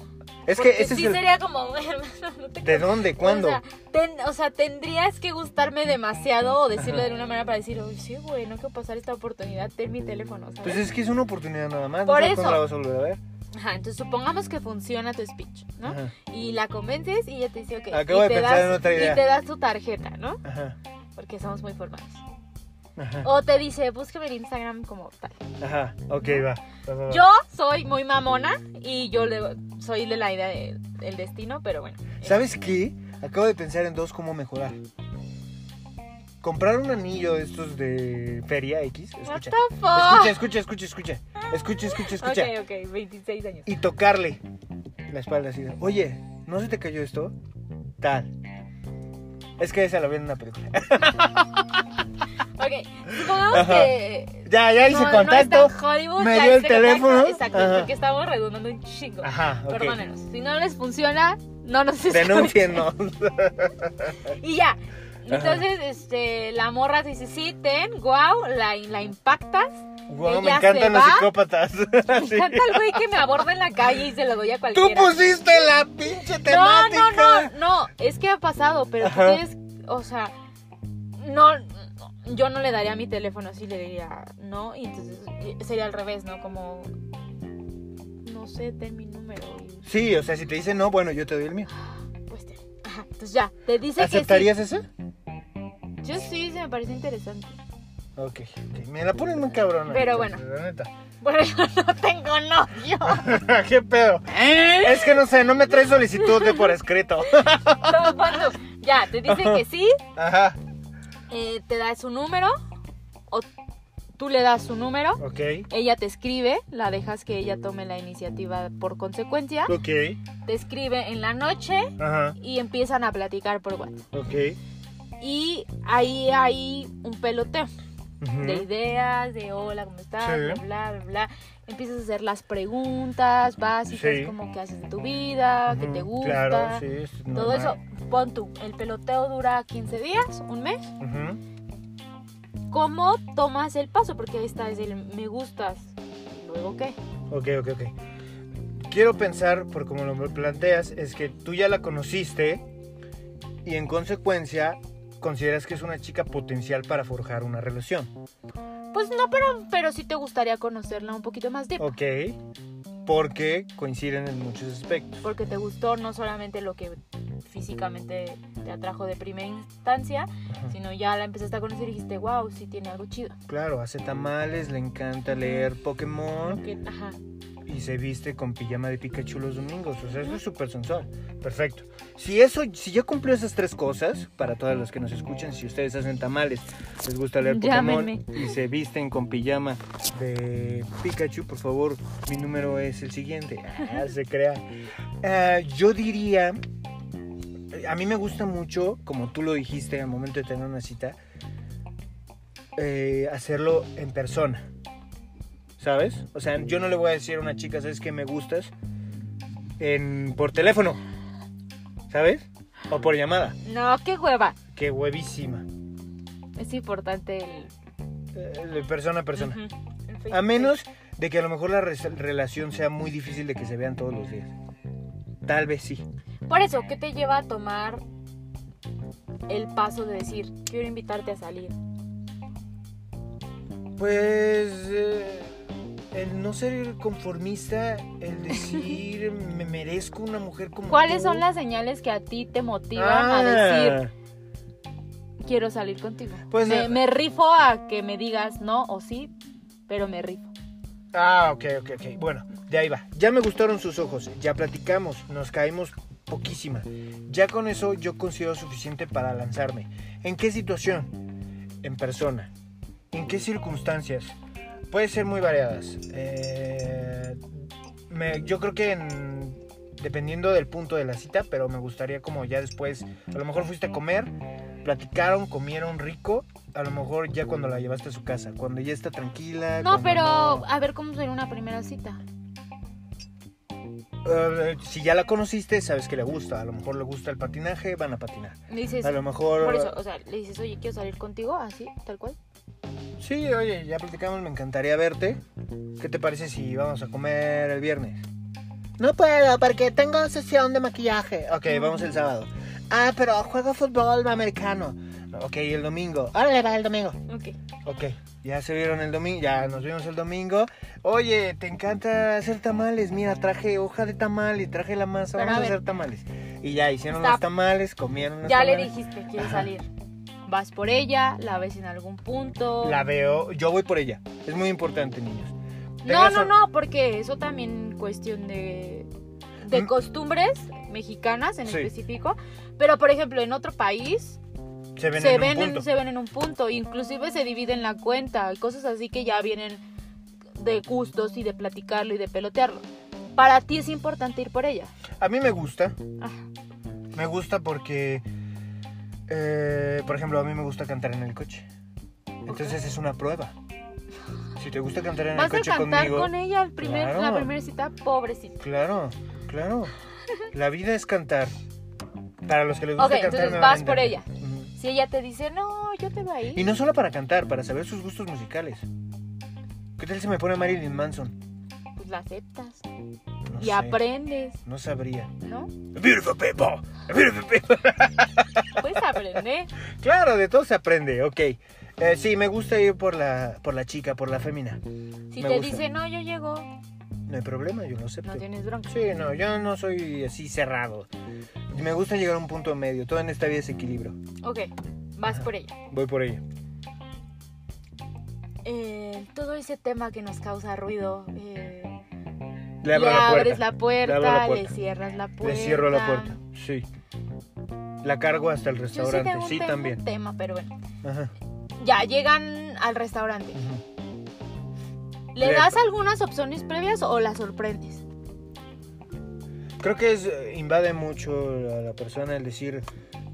Es Porque que ese sí es el... sería como, no te ¿De dónde? ¿Cuándo? O sea, ten- o sea, tendrías que gustarme demasiado o decirlo de una manera para decir, oye, sí, güey, no quiero pasar esta oportunidad, ten mi teléfono, ¿sabes? Pues es que es una oportunidad nada más. Por no eso. cuándo la vas a volver a ver. Ajá, entonces supongamos que funciona tu speech, ¿no? Ajá. Y la convences y ella te dice, ok, Acabo y de te pensar das, en otra idea. Y te das tu tarjeta, ¿no? Ajá. Porque somos muy formales. Ajá. O te dice, búsqueme en Instagram como tal. Ajá. Ok, va. Va, va, va. Yo soy muy mamona y yo le, soy de la idea de- del destino, pero bueno. ¿Sabes qué? Acabo de pensar en dos cómo mejorar. Comprar un anillo de estos de feria X. What Escucha. the fuck? Escucha, escucha, escucha, escucha. Escucha, escucha, escucha. Ok, ok, 26 años. Y tocarle la espalda así. de, Oye, ¿no se te cayó esto? Tal. Es que esa la vi en una película. Ok, supongamos que... ya, ya hice no, contacto. No me dio el teléfono. Exacto, Ajá. porque estamos redundando un chingo. Ajá, ok. Perdónenos. Si no les funciona, no nos escuchen. Denúncienos. Y ya. Entonces, este, la morra dice, sí, ten, wow, la, la impactas. Guau, me encantan los psicópatas. Me encanta el güey que me aborda en la calle y se lo doy a Tú cualquiera. pusiste la pinche no, temática. no, no, no, es que ha pasado, pero tú Ajá. tienes, o sea, no, yo no le daría mi teléfono así, le diría, no, y entonces sería al revés, ¿no? Como, no sé, ten mi número y Sí, o sea, si te dicen no, bueno, yo te doy el mío. pues ten. Ajá, entonces ya, te dice ¿Aceptarías ese? que sí. Yo sí, se me parece interesante. Ok, ok. Me la ponen muy cabrona. Pero bueno. La neta. Bueno, yo no tengo novio. ¿Qué pedo? Es que no sé, no me trae solicitud de por escrito. Todo cuando- Ya, te dice que sí, Ajá. Eh, te da su número, o tú le das su número, Ok. ella te escribe, la dejas que ella tome la iniciativa por consecuencia, Ok. te escribe en la noche Ajá. y empiezan a platicar por WhatsApp. Ok. Y ahí hay un peloteo De ideas, de hola, ¿cómo estás? Sí. Bla, bla, bla, bla. Empiezas a hacer las preguntas básicas, Sí. como qué haces de tu vida, qué te gusta. Claro, sí. es Todo eso, pon tú, el peloteo dura 15 días, un mes. ¿Cómo tomas el paso? Porque esta es el me gustas. ¿Luego qué? Ok, ok, ok. Quiero pensar, por como lo planteas, es que tú ya la conociste y en consecuencia consideras que es una chica potencial para forjar una relación. Pues no, pero, pero sí te gustaría conocerla un poquito más deep. Ok. Porque coinciden en muchos aspectos. Porque te gustó no solamente lo que físicamente te atrajo de primera instancia, Ajá. sino ya la empezaste a conocer y dijiste, wow, sí tiene algo chido. Claro, hace tamales, le encanta leer Pokémon ajá. Y se viste con pijama de Pikachu los domingos. O sea, eso es súper sensual. Perfecto. Si eso, si ya cumplió esas tres cosas, para todos los que nos escuchan, si ustedes hacen tamales, les gusta leer Pokémon Llámenme. y se visten con pijama de Pikachu, por favor, mi número es el siguiente. Ah, se crea. Ah, yo diría, a mí me gusta mucho, como tú lo dijiste al momento de tener una cita, eh, hacerlo en persona. ¿Sabes? O sea, yo no le voy a decir a una chica, ¿sabes que me gustas? En, por teléfono. ¿Sabes? O por llamada. No, qué hueva. Qué huevísima. Es importante el... Persona a persona. A menos de que a lo mejor la relación sea muy difícil de que se vean todos los días. Tal vez sí. Por eso, ¿qué te lleva a tomar el paso de decir, quiero invitarte a salir? Pues eh, el no ser conformista, el decir me merezco una mujer como ¿Cuáles tú". son las señales que a ti te motivan a decir, Ah, quiero salir contigo? Pues, me, eh, me rifo a que me digas no o sí, pero me rifo. Ah, ok, ok, ok. Bueno, de ahí va. Ya me gustaron sus ojos, ya platicamos, nos caímos poquísima. Ya con eso yo considero suficiente para lanzarme. ¿En qué situación? En persona. ¿En qué circunstancias? Puede ser muy variadas. Eh, me- yo creo que en- dependiendo del punto de la cita, pero me gustaría como ya después, a lo mejor fuiste a comer, platicaron, comieron rico, a lo mejor ya cuando la llevaste a su casa, cuando ya está tranquila. No, pero no- a ver cómo sería una primera cita. Eh, si ya la conociste, sabes que le gusta. A lo mejor le gusta el patinaje, van a patinar. Dices, A lo mejor. por eso, o sea, le dices, oye, quiero salir contigo, así, tal cual. Sí, oye, ya platicamos, me encantaría verte. ¿Qué te parece si vamos a comer el viernes? No puedo, porque tengo sesión de maquillaje. Ok, vamos el sábado. Ah, pero juego fútbol americano. Ok, el domingo. Órale, va el domingo. Ok. Ok, ya se vieron el domingo, ya nos vimos el domingo. Oye, te encanta hacer tamales. Mira, traje hoja de tamal y traje la masa. Pero Vamos a hacer tamales. Y ya hicieron Stop. los tamales, comieron los Ya le tamales. dijiste, quieres Ajá. salir. Vas por ella, la ves en algún punto. La veo, yo voy por ella. Es muy importante, niños. No, no, no, porque eso también cuestión de, de Mm. costumbres mexicanas en Sí. específico. Pero, por ejemplo, en otro país Se ven se, en ven un en, punto. se ven en un punto. Inclusive se dividen la cuenta. Cosas así que ya vienen de gustos y de platicarlo y de pelotearlo. Para ti es importante ir por ella. A mí me gusta. Me gusta porque, eh, por ejemplo, a mí me gusta cantar en el coche. Entonces es una prueba. Si te gusta cantar en el ¿Vas a coche cantar conmigo, con ella el primer, la Claro. primera cita? Pobrecita. claro, claro. La vida es cantar. Para los que les gusta Ok, cantar, entonces vas por ella. Si ella te dice, no, yo te voy a ir. Y no solo para cantar, para saber sus gustos musicales. ¿Qué tal si me pone Marilyn Manson? La aceptas. No y sé, aprendes, No sabría. ¿no? Beautiful people. Beautiful people. Puedes aprender. Claro, de todo se aprende, ok. Eh, sí, me gusta ir por la, por la chica, por la fémina. Si Me te gusta. dice, no, yo llego, No hay problema, yo lo acepto. no tienes bronca. Sí, no, yo no soy así cerrado. Me gusta llegar a un punto medio. Todo en esta vida es equilibrio. Ok, vas Ajá. por ella. Voy por ella. Eh, todo ese tema que nos causa ruido. eh, Le abro la abres puerta. la puerta, Le la le puerta. cierras la puerta. Le cierro la puerta. Sí. La cargo hasta el Yo sí restaurante. tengo un Sí, tema, también. un tema, pero bueno. Ajá. Ya, llegan al restaurante. ¿Le Le- das algunas opciones previas o la sorprendes? Creo que es, eh, invade mucho a la persona el decir,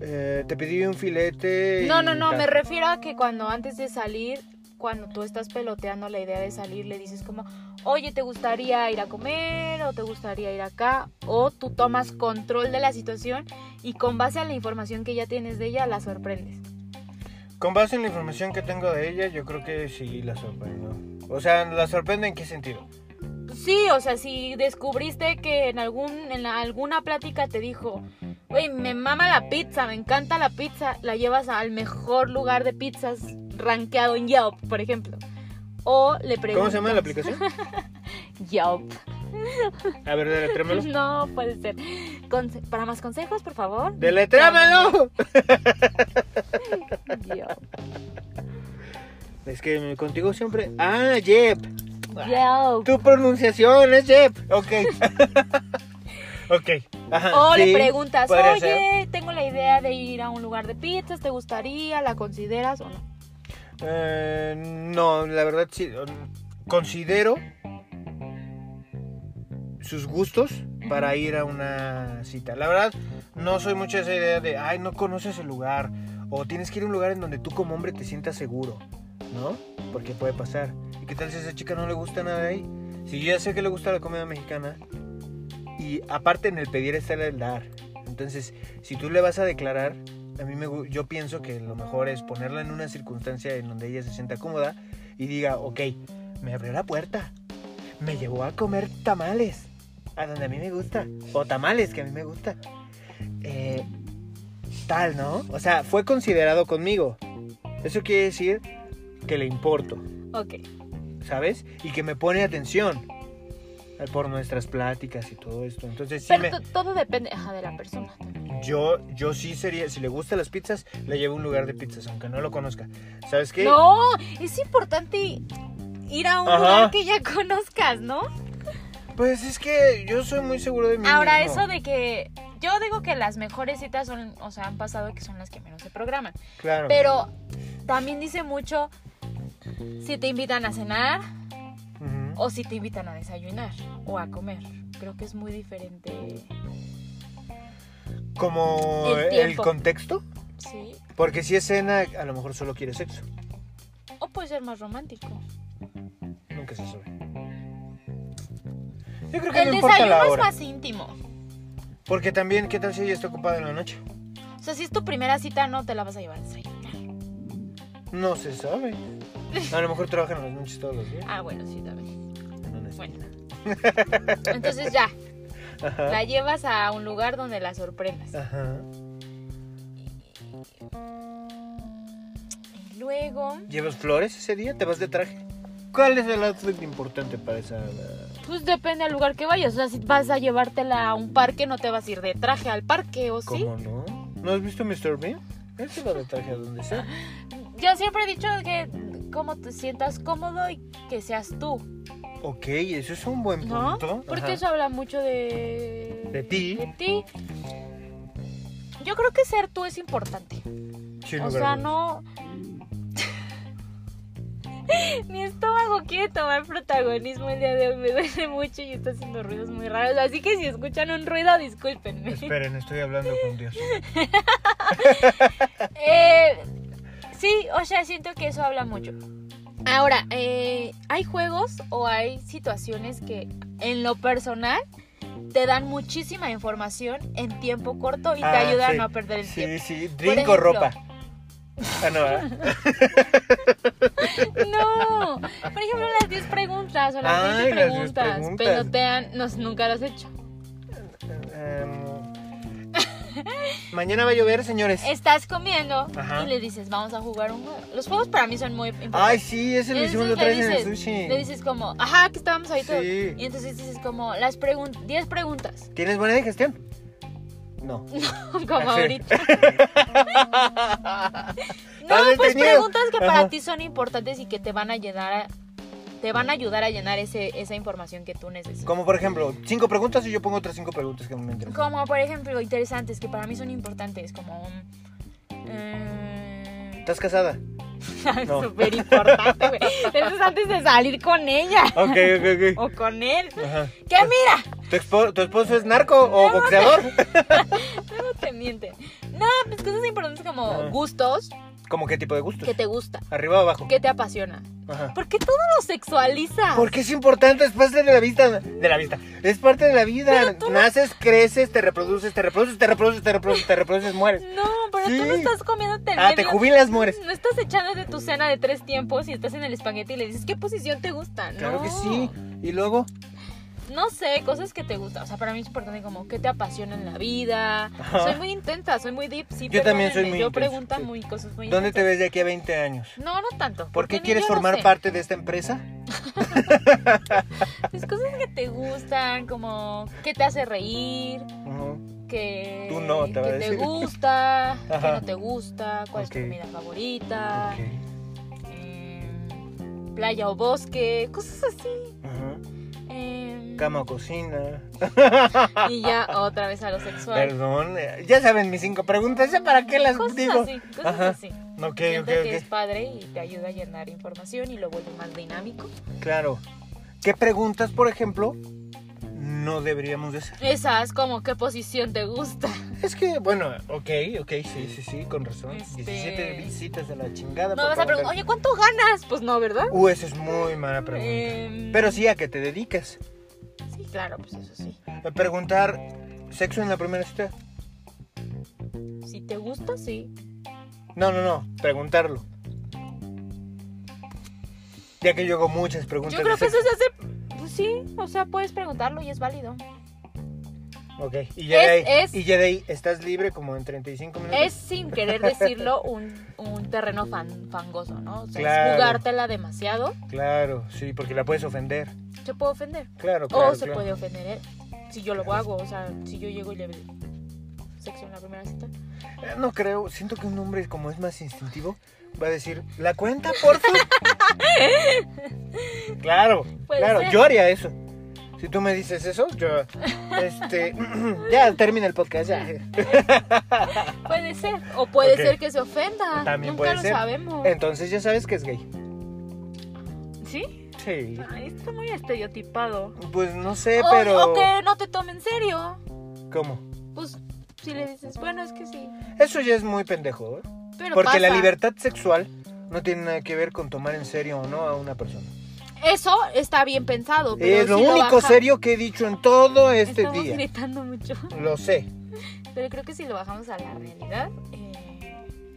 eh, te pedí un filete. No, no, no, me refiero a que cuando antes de salir, cuando tú estás peloteando la idea de salir, le dices como, oye, ¿te gustaría ir a comer o te gustaría ir acá? O tú tomas control de la situación y con base a la información que ya tienes de ella, la sorprendes. Con base en la información que tengo de ella, yo creo que sí la sorprendo. O sea, ¿la sorprende en qué sentido? Sí, o sea, si descubriste que en algún en la- alguna plática te dijo, güey, me mama la pizza, me encanta la pizza, la llevas al mejor lugar de pizzas rankeado en Yelp, por ejemplo. O le preguntas... ¿Cómo se llama la aplicación? Yelp. A ver, deletrémelo. No puede ser. Conse- para más consejos, por favor. ¡Deletrémelo! Yelp. Es que contigo siempre... Ah, Jep. Yelp. Tu pronunciación es Jep. Ok. ok. Ajá, O sí, le preguntas, oye, ser. tengo la idea de ir a un lugar de pizzas, ¿te gustaría? ¿La consideras o no? Eh, no, la verdad sí. um, Considero sus gustos para ir a una cita. La verdad, no soy mucho esa idea de, ay, no conoces el lugar. O tienes que ir a un lugar en donde tú como hombre te sientas seguro, ¿no? Porque puede pasar. ¿Y qué tal si a esa chica no le gusta nada ahí? Si yo ya sé que le gusta la comida mexicana, y aparte en el pedir está el dar. Entonces, si tú le vas a declarar, a mí me, yo pienso que lo mejor es ponerla en una circunstancia en donde ella se sienta cómoda y diga, ok, me abrió la puerta, me llevó a comer tamales, a donde a mí me gusta, o tamales que a mí me gusta. Eh, tal, ¿no? O sea, fue considerado conmigo. Eso quiere decir que le importo, Ok. ¿sabes? Y que me pone atención por nuestras pláticas y todo esto. Entonces, sí Pero me... todo depende ajá, de la persona. Yo, yo sí sería, si le gustan las pizzas, le llevo a un lugar de pizzas, aunque no lo conozca. ¿Sabes qué? No, es importante ir a un Ajá. lugar que ya conozcas, ¿no? Pues es que yo soy muy seguro de mí Ahora, mismo. eso de que yo digo que las mejores citas son, o sea, han pasado que son las que menos se programan. Claro. Pero también dice mucho si te invitan a cenar o si te invitan a desayunar o a comer. Creo que es muy diferente. Como El contexto. Sí. Porque si es cena, a lo mejor solo quiere sexo. O puede ser más romántico. Nunca se sabe. Yo creo que El no importa desayuno la es más íntimo. Porque también, ¿qué tal si ella está ocupada en la noche? O sea, si es tu primera cita, no te la vas a llevar a desayunar. No se sabe. A lo mejor trabajan las noches todos los días. Ah, bueno, sí, también. No. Bueno. Entonces ya, Ajá. la llevas a un lugar donde la sorprendas. Ajá. Y luego, ¿Llevas flores ese día? ¿Te vas de traje? ¿Cuál es el outfit importante para esa... pues depende del lugar que vayas. O sea, si vas a llevártela a un parque, no te vas a ir de traje al parque, ¿o sí? ¿Cómo no? ¿No has visto Mr. Bean? Él se va de traje a donde sea. Yo siempre he dicho que como te sientas cómodo y que seas tú, Ok, eso es un buen ¿no? punto. Porque Ajá. eso habla mucho de... De ti. De ti. Yo creo que ser tú es importante. Sin O sea, no... Mi estómago quiere tomar protagonismo el día de hoy. Me duele mucho y está haciendo ruidos muy raros. Así que si escuchan un ruido, discúlpenme. Esperen, estoy hablando con Dios. Eh, sí, o sea, siento que eso habla mucho. Ahora, eh, hay juegos o hay situaciones que en lo personal te dan muchísima información en tiempo corto y te Ah, ayudan sí. a no perder el Sí, tiempo. sí. Por Drink o ropa. Ah, no, ¿verdad? No, por ejemplo, las 10 preguntas o las Ay, 20 las 10 preguntas. preguntas. Pelotean, no, nunca las has hecho. Em, mañana va a llover, señores. Estás comiendo Ajá. y le dices, vamos a jugar un juego. Los juegos para mí son muy importantes. Ay, sí, ese lo hicimos otra vez en el sushi. le dices como, ajá, que estábamos ahí todos. Sí. Y entonces dices como, las preguntas, 10 preguntas, ¿Tienes buena digestión? No. como Ah, sí. ahorita. No, pues preguntas que para Ajá. ti son importantes y que te van a llenar a, te van a ayudar a llenar ese, esa información que tú necesitas. Como por ejemplo, cinco preguntas y yo pongo otras cinco preguntas que me interesan. Como por ejemplo, interesantes, que para mí son importantes, como... eh, ¿Estás casada? No. Súper importante, güey. Eso es antes de salir con ella. Ok, ok, ok. O con él. Ajá. Que mira, ¿Tu, espo- tu esposo es narco o boxeador? no te mienten. No, pues cosas importantes como Ajá. gustos, ¿Cómo qué tipo de gustos? que te gusta, ¿Arriba o abajo? que te apasiona. Ajá. ¿Por qué todo lo sexualiza? Porque es importante, es parte de la vista. De la vista. Es parte de la vida. Naces, creces, te reproduces, te reproduces, te reproduces, te reproduces, te reproduces, mueres. No, pero tú no Sí. estás comiéndote el Ah, te medio- jubilas, mueres. No estás echándote tu cena de tres tiempos y estás en el espagueti y le dices, ¿qué posición te gusta? Claro No. que sí. Y luego, No sé, cosas que te gustan. O sea, para mí es importante como qué te apasiona en la vida. Ajá. Soy muy intensa, soy muy deep. Sí, Yo también soy muy Yo pregunto sí. muy cosas muy ¿dónde te ves de aquí a 20 años? No, no tanto. ¿Por qué quieres formar sé. parte de esta empresa? Es cosas que te gustan, como qué te hace reír, que, Tú no, te que decir. gusta, qué Ajá. no te gusta, cuál es tu comida favorita, em, playa o bosque, cosas así. Ujú. Em, Cama o cocina. y ya otra vez a lo sexual. Perdón, eh, ya saben mis cinco preguntas, ¿ya para qué las Cosas digo? así, cosas Ajá. así. Siento que es padre y te ayuda a llenar información y lo vuelve más dinámico. Claro. ¿Qué preguntas, por ejemplo, no deberíamos de hacer? Esas, como qué posición te gusta. Es que, bueno, ok, ok, sí, sí, sí, con razón. Este- 17 visitas de la chingada. No vas a preguntar, oye, ¿cuánto ganas? Pues no, ¿verdad? Uh, esa es muy mala pregunta. Em, Pero sí, ¿a qué te dedicas? Sí, claro, pues eso sí. A preguntar sexo en la primera cita. Si te gusta, sí. No, no, no, preguntarlo. Ya que yo hago muchas preguntas. Yo creo que eso se hace. Sí, o sea, puedes preguntarlo y es válido. Ok, y ya, de ahí, Es- es- y ¿estás libre como en 35 minutos? Es sin querer decirlo un, un terreno fan- fangoso, ¿no? O sea, Claro. es jugártela demasiado. Claro, sí, porque la puedes ofender. Se puede ofender. Claro, claro. o se claro. puede ofender. Si yo lo hago, o sea, si yo llego y le en la primera cita. No creo, siento que un hombre como es más instintivo va a decir, ¿la cuenta, por favor? Claro, claro, ser. yo haría eso. Si tú me dices eso, yo. Este. ya termina el podcast, ya. Puede ser. O puede ser que se ofenda. También Nunca puede lo ser. sabemos. Entonces ya sabes que es gay. ¿Sí? Sí. Ay, está muy estereotipado. Pues no sé, O- pero. O, que no te tome en serio. ¿Cómo? Pues si le dices, bueno, es que sí. Eso ya es muy pendejo, ¿eh? Pero Porque la libertad sexual no tiene nada que ver con tomar en serio o no a una persona. Eso está bien pensado. Pero Es lo si único serio que he dicho en todo este Estamos día. gritando mucho. Lo sé, Pero creo que si lo bajamos a la realidad, eh,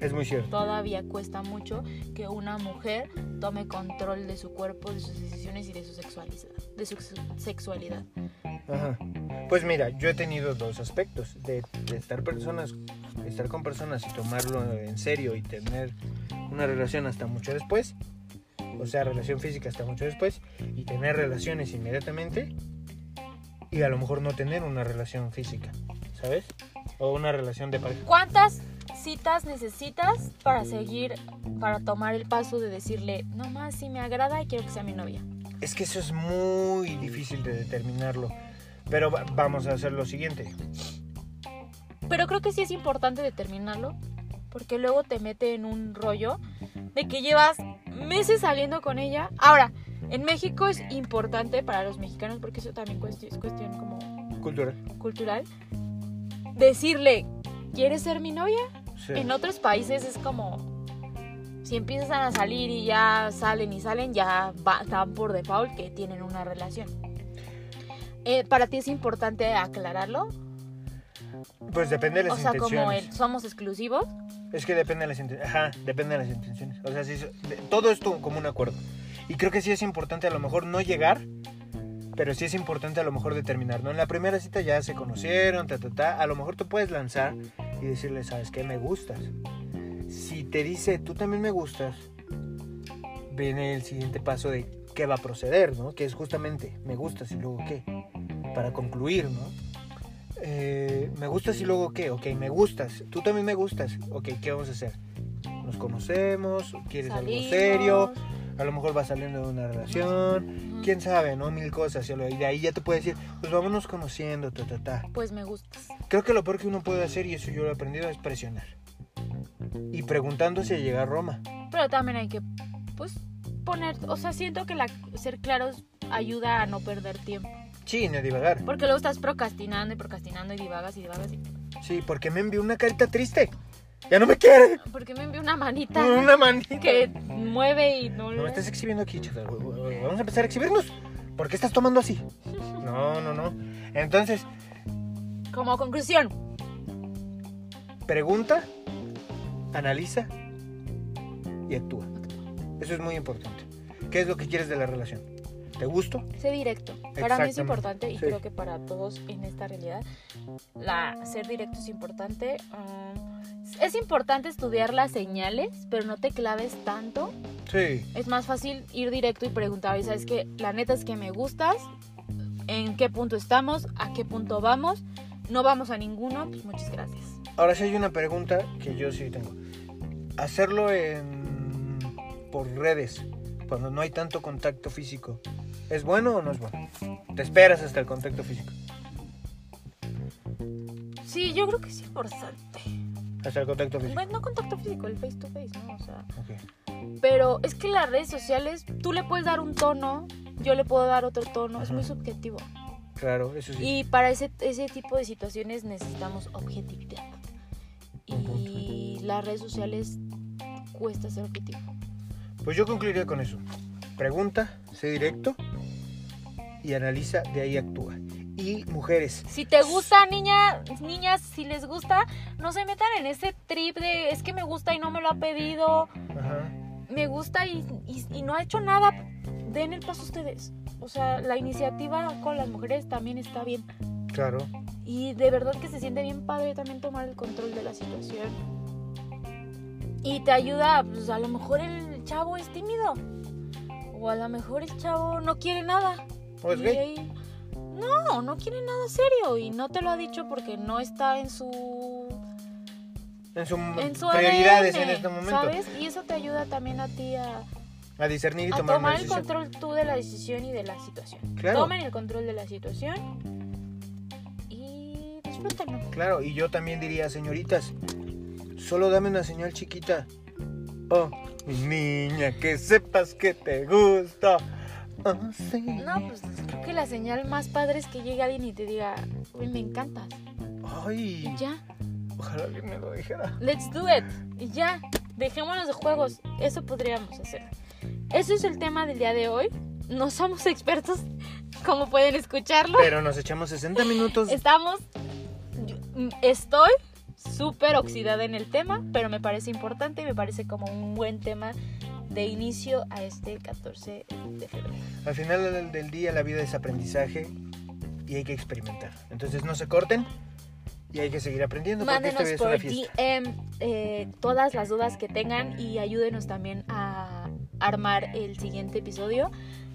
es muy cierto. todavía cuesta mucho que una mujer tome control de su cuerpo, de sus decisiones y de su sexualidad. De su sexualidad. Ajá. Pues mira, yo he tenido dos aspectos de, de estar personas, de estar con personas y tomarlo en serio y tener una relación hasta mucho después, o sea, relación física hasta mucho después y tener relaciones inmediatamente y a lo mejor no tener una relación física, ¿sabes? O una relación de pareja. ¿Cuántas citas necesitas para seguir, para tomar el paso de decirle, no más, si me agrada y quiero que sea mi novia? Es que eso es muy difícil de determinarlo, pero va- vamos a hacer lo siguiente. Pero creo que sí es importante determinarlo, porque luego te mete en un rollo de que llevas meses saliendo con ella. Ahora, en México es importante para los mexicanos, porque eso también es cuestión como Cultura. cultural, decirle, ¿quieres ser mi novia? Sí. En otros países es como, si empiezan a salir y ya salen y salen, ya va- dan por default que tienen una relación. Eh, ¿Para ti es importante aclararlo? Pues depende de las O sea, intenciones. como el, somos exclusivos. Es que depende de las intenciones. Ajá, depende de las intenciones. O sea, de- todo esto como un acuerdo. Y creo que sí es importante a lo mejor no llegar, pero sí es importante a lo mejor determinar, ¿no? En la primera cita ya se conocieron, ta, ta, ta. A lo mejor tú puedes lanzar y decirle, ¿sabes qué? Me gustas. Si te dice, tú también me gustas, viene el siguiente paso de qué va a proceder, ¿no? Que es justamente, me gustas y luego qué. Para concluir, ¿no? Eh, me gustas y luego qué, ok, me gustas, tú también me gustas, ok, ¿qué vamos a hacer? Nos conocemos, quieres algo salimos. serio, a lo mejor va saliendo de una relación, quién sabe, ¿no? Mil cosas, y de ahí ya te puede decir, pues vámonos conociendo, ta, ta, ta. Pues me gustas. Creo que lo peor que uno puede hacer, y eso yo lo he aprendido, es presionar. Y preguntándose a llegar a Roma. Pero también hay que, pues, poner, o sea, siento que la, ser claros ayuda a no perder tiempo. Sí, no divagar. Porque luego estás procrastinando y procrastinando y divagas y divagas. Y... Sí, porque me envió una carita triste. Ya no me quiere. Porque me envió una manita Una manita. que mueve y no No le... me estás exhibiendo aquí, chaval. Vamos a empezar a exhibirnos. ¿Por qué estás tomando así? No, no, no. Entonces, Como conclusión, pregunta, analiza y actúa. Eso es muy importante. ¿Qué es lo que quieres de la relación? ¿Te gusto? sé directo. Para mí es importante y Sí. creo que para todos en esta realidad, la, ser directo es importante. Um, es importante estudiar las señales, pero no te claves tanto. Sí. Es más fácil ir directo y preguntar, y sabes que la neta es que me gustas, en qué punto estamos, a qué punto vamos, no vamos a ninguno, pues muchas gracias. Ahora sí hay una pregunta que yo sí tengo. Hacerlo en por redes, cuando no hay tanto contacto físico, ¿es bueno o no es bueno? Te esperas hasta el contacto físico. Sí, yo creo que es importante. Hasta el contacto físico. Bueno, no contacto físico, el face to face, ¿no? O sea, Ok. pero es que las redes sociales, tú le puedes dar un tono, yo le puedo dar otro tono, es muy subjetivo. Claro, eso sí. Y para ese, ese tipo de situaciones necesitamos objetividad. Y las redes sociales cuesta ser objetivo. Pues yo concluiría con eso. Pregunta, sé directo y analiza, de ahí actúa. Y mujeres, Si te gusta, niña, niñas, si les gusta, no se metan en ese trip de es que me gusta y no me lo ha pedido, ajá, me gusta y, y- y no ha hecho nada. Den el paso ustedes. O sea, la iniciativa con las mujeres también está bien. claro, Y de verdad que se siente bien padre también tomar el control de la situación. Y te ayuda, pues a lo mejor el chavo es tímido. O a lo mejor el chavo no quiere nada. ¿O es Y gay? ahí- no, no quiere nada serio. Y no te lo ha dicho porque no está en su, en su en su prioridades ADN, en este momento. ¿Sabes? Y eso te ayuda también a ti a, a discernir y a tomar, tomar el control tú de la decisión y de la situación. Claro. Tomen el control de la situación y disfrútenlo. Claro, y yo también diría, señoritas, solo dame una señal chiquita. Oh, mi niña, que sepas que te gusta. Oh, sí. No, pues creo que la señal más padre es que llegue alguien y te diga, uy, me encantas. Ay, Y ya, ojalá alguien me lo dijera. let's do it. Y ya, dejémonos de juegos. Eso podríamos hacer. Eso es el tema del día de hoy. No somos expertos, como pueden escucharlo. Pero nos echamos 60 minutos. Estamos. yo- mm, Estoy súper oxidada en el tema, pero me parece importante y me parece como un buen tema de inicio a este 14 de febrero. Al final del- día la vida es aprendizaje y hay que experimentar. Entonces no se corten y hay que seguir aprendiendo porque Mándenos es una por fiesta. DM eh, todas las dudas que tengan y ayúdenos también a armar el siguiente episodio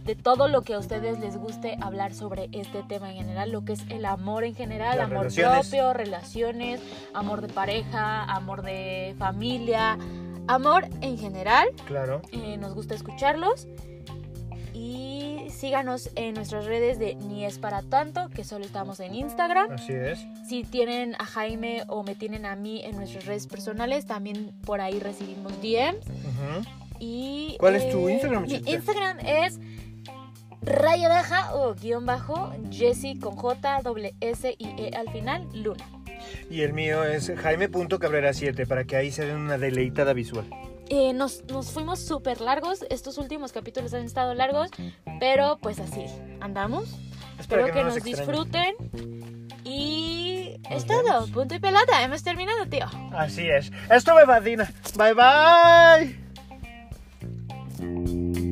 de todo lo que a ustedes les guste hablar sobre este tema en general, lo que es el amor en general, Las amor relaciones. propio, relaciones, amor de pareja, amor de familia, amor en general. Claro. Eh, nos gusta escucharlos. Y síganos en nuestras redes de Ni es para tanto, que solo estamos en Instagram. Así es. Si tienen a Jaime o me tienen a mí en nuestras redes personales, también por ahí recibimos DMs. Y, ¿Cuál es tu eh, Instagram, Mi? Instagram es raya baja o guion bajo Jessie con J, doble S y E al final, Luna. Y el mío es jaime.cabrera7 para que ahí se den una deleitada visual. Eh, nos, nos fuimos súper largos, estos últimos capítulos han estado largos, pero pues así andamos. Espero Espero que, no nos extrañen. disfruten. Y Nos es todo, vemos. punto y pelota, hemos terminado, tío. Así es. Esto me fascina. Bye bye.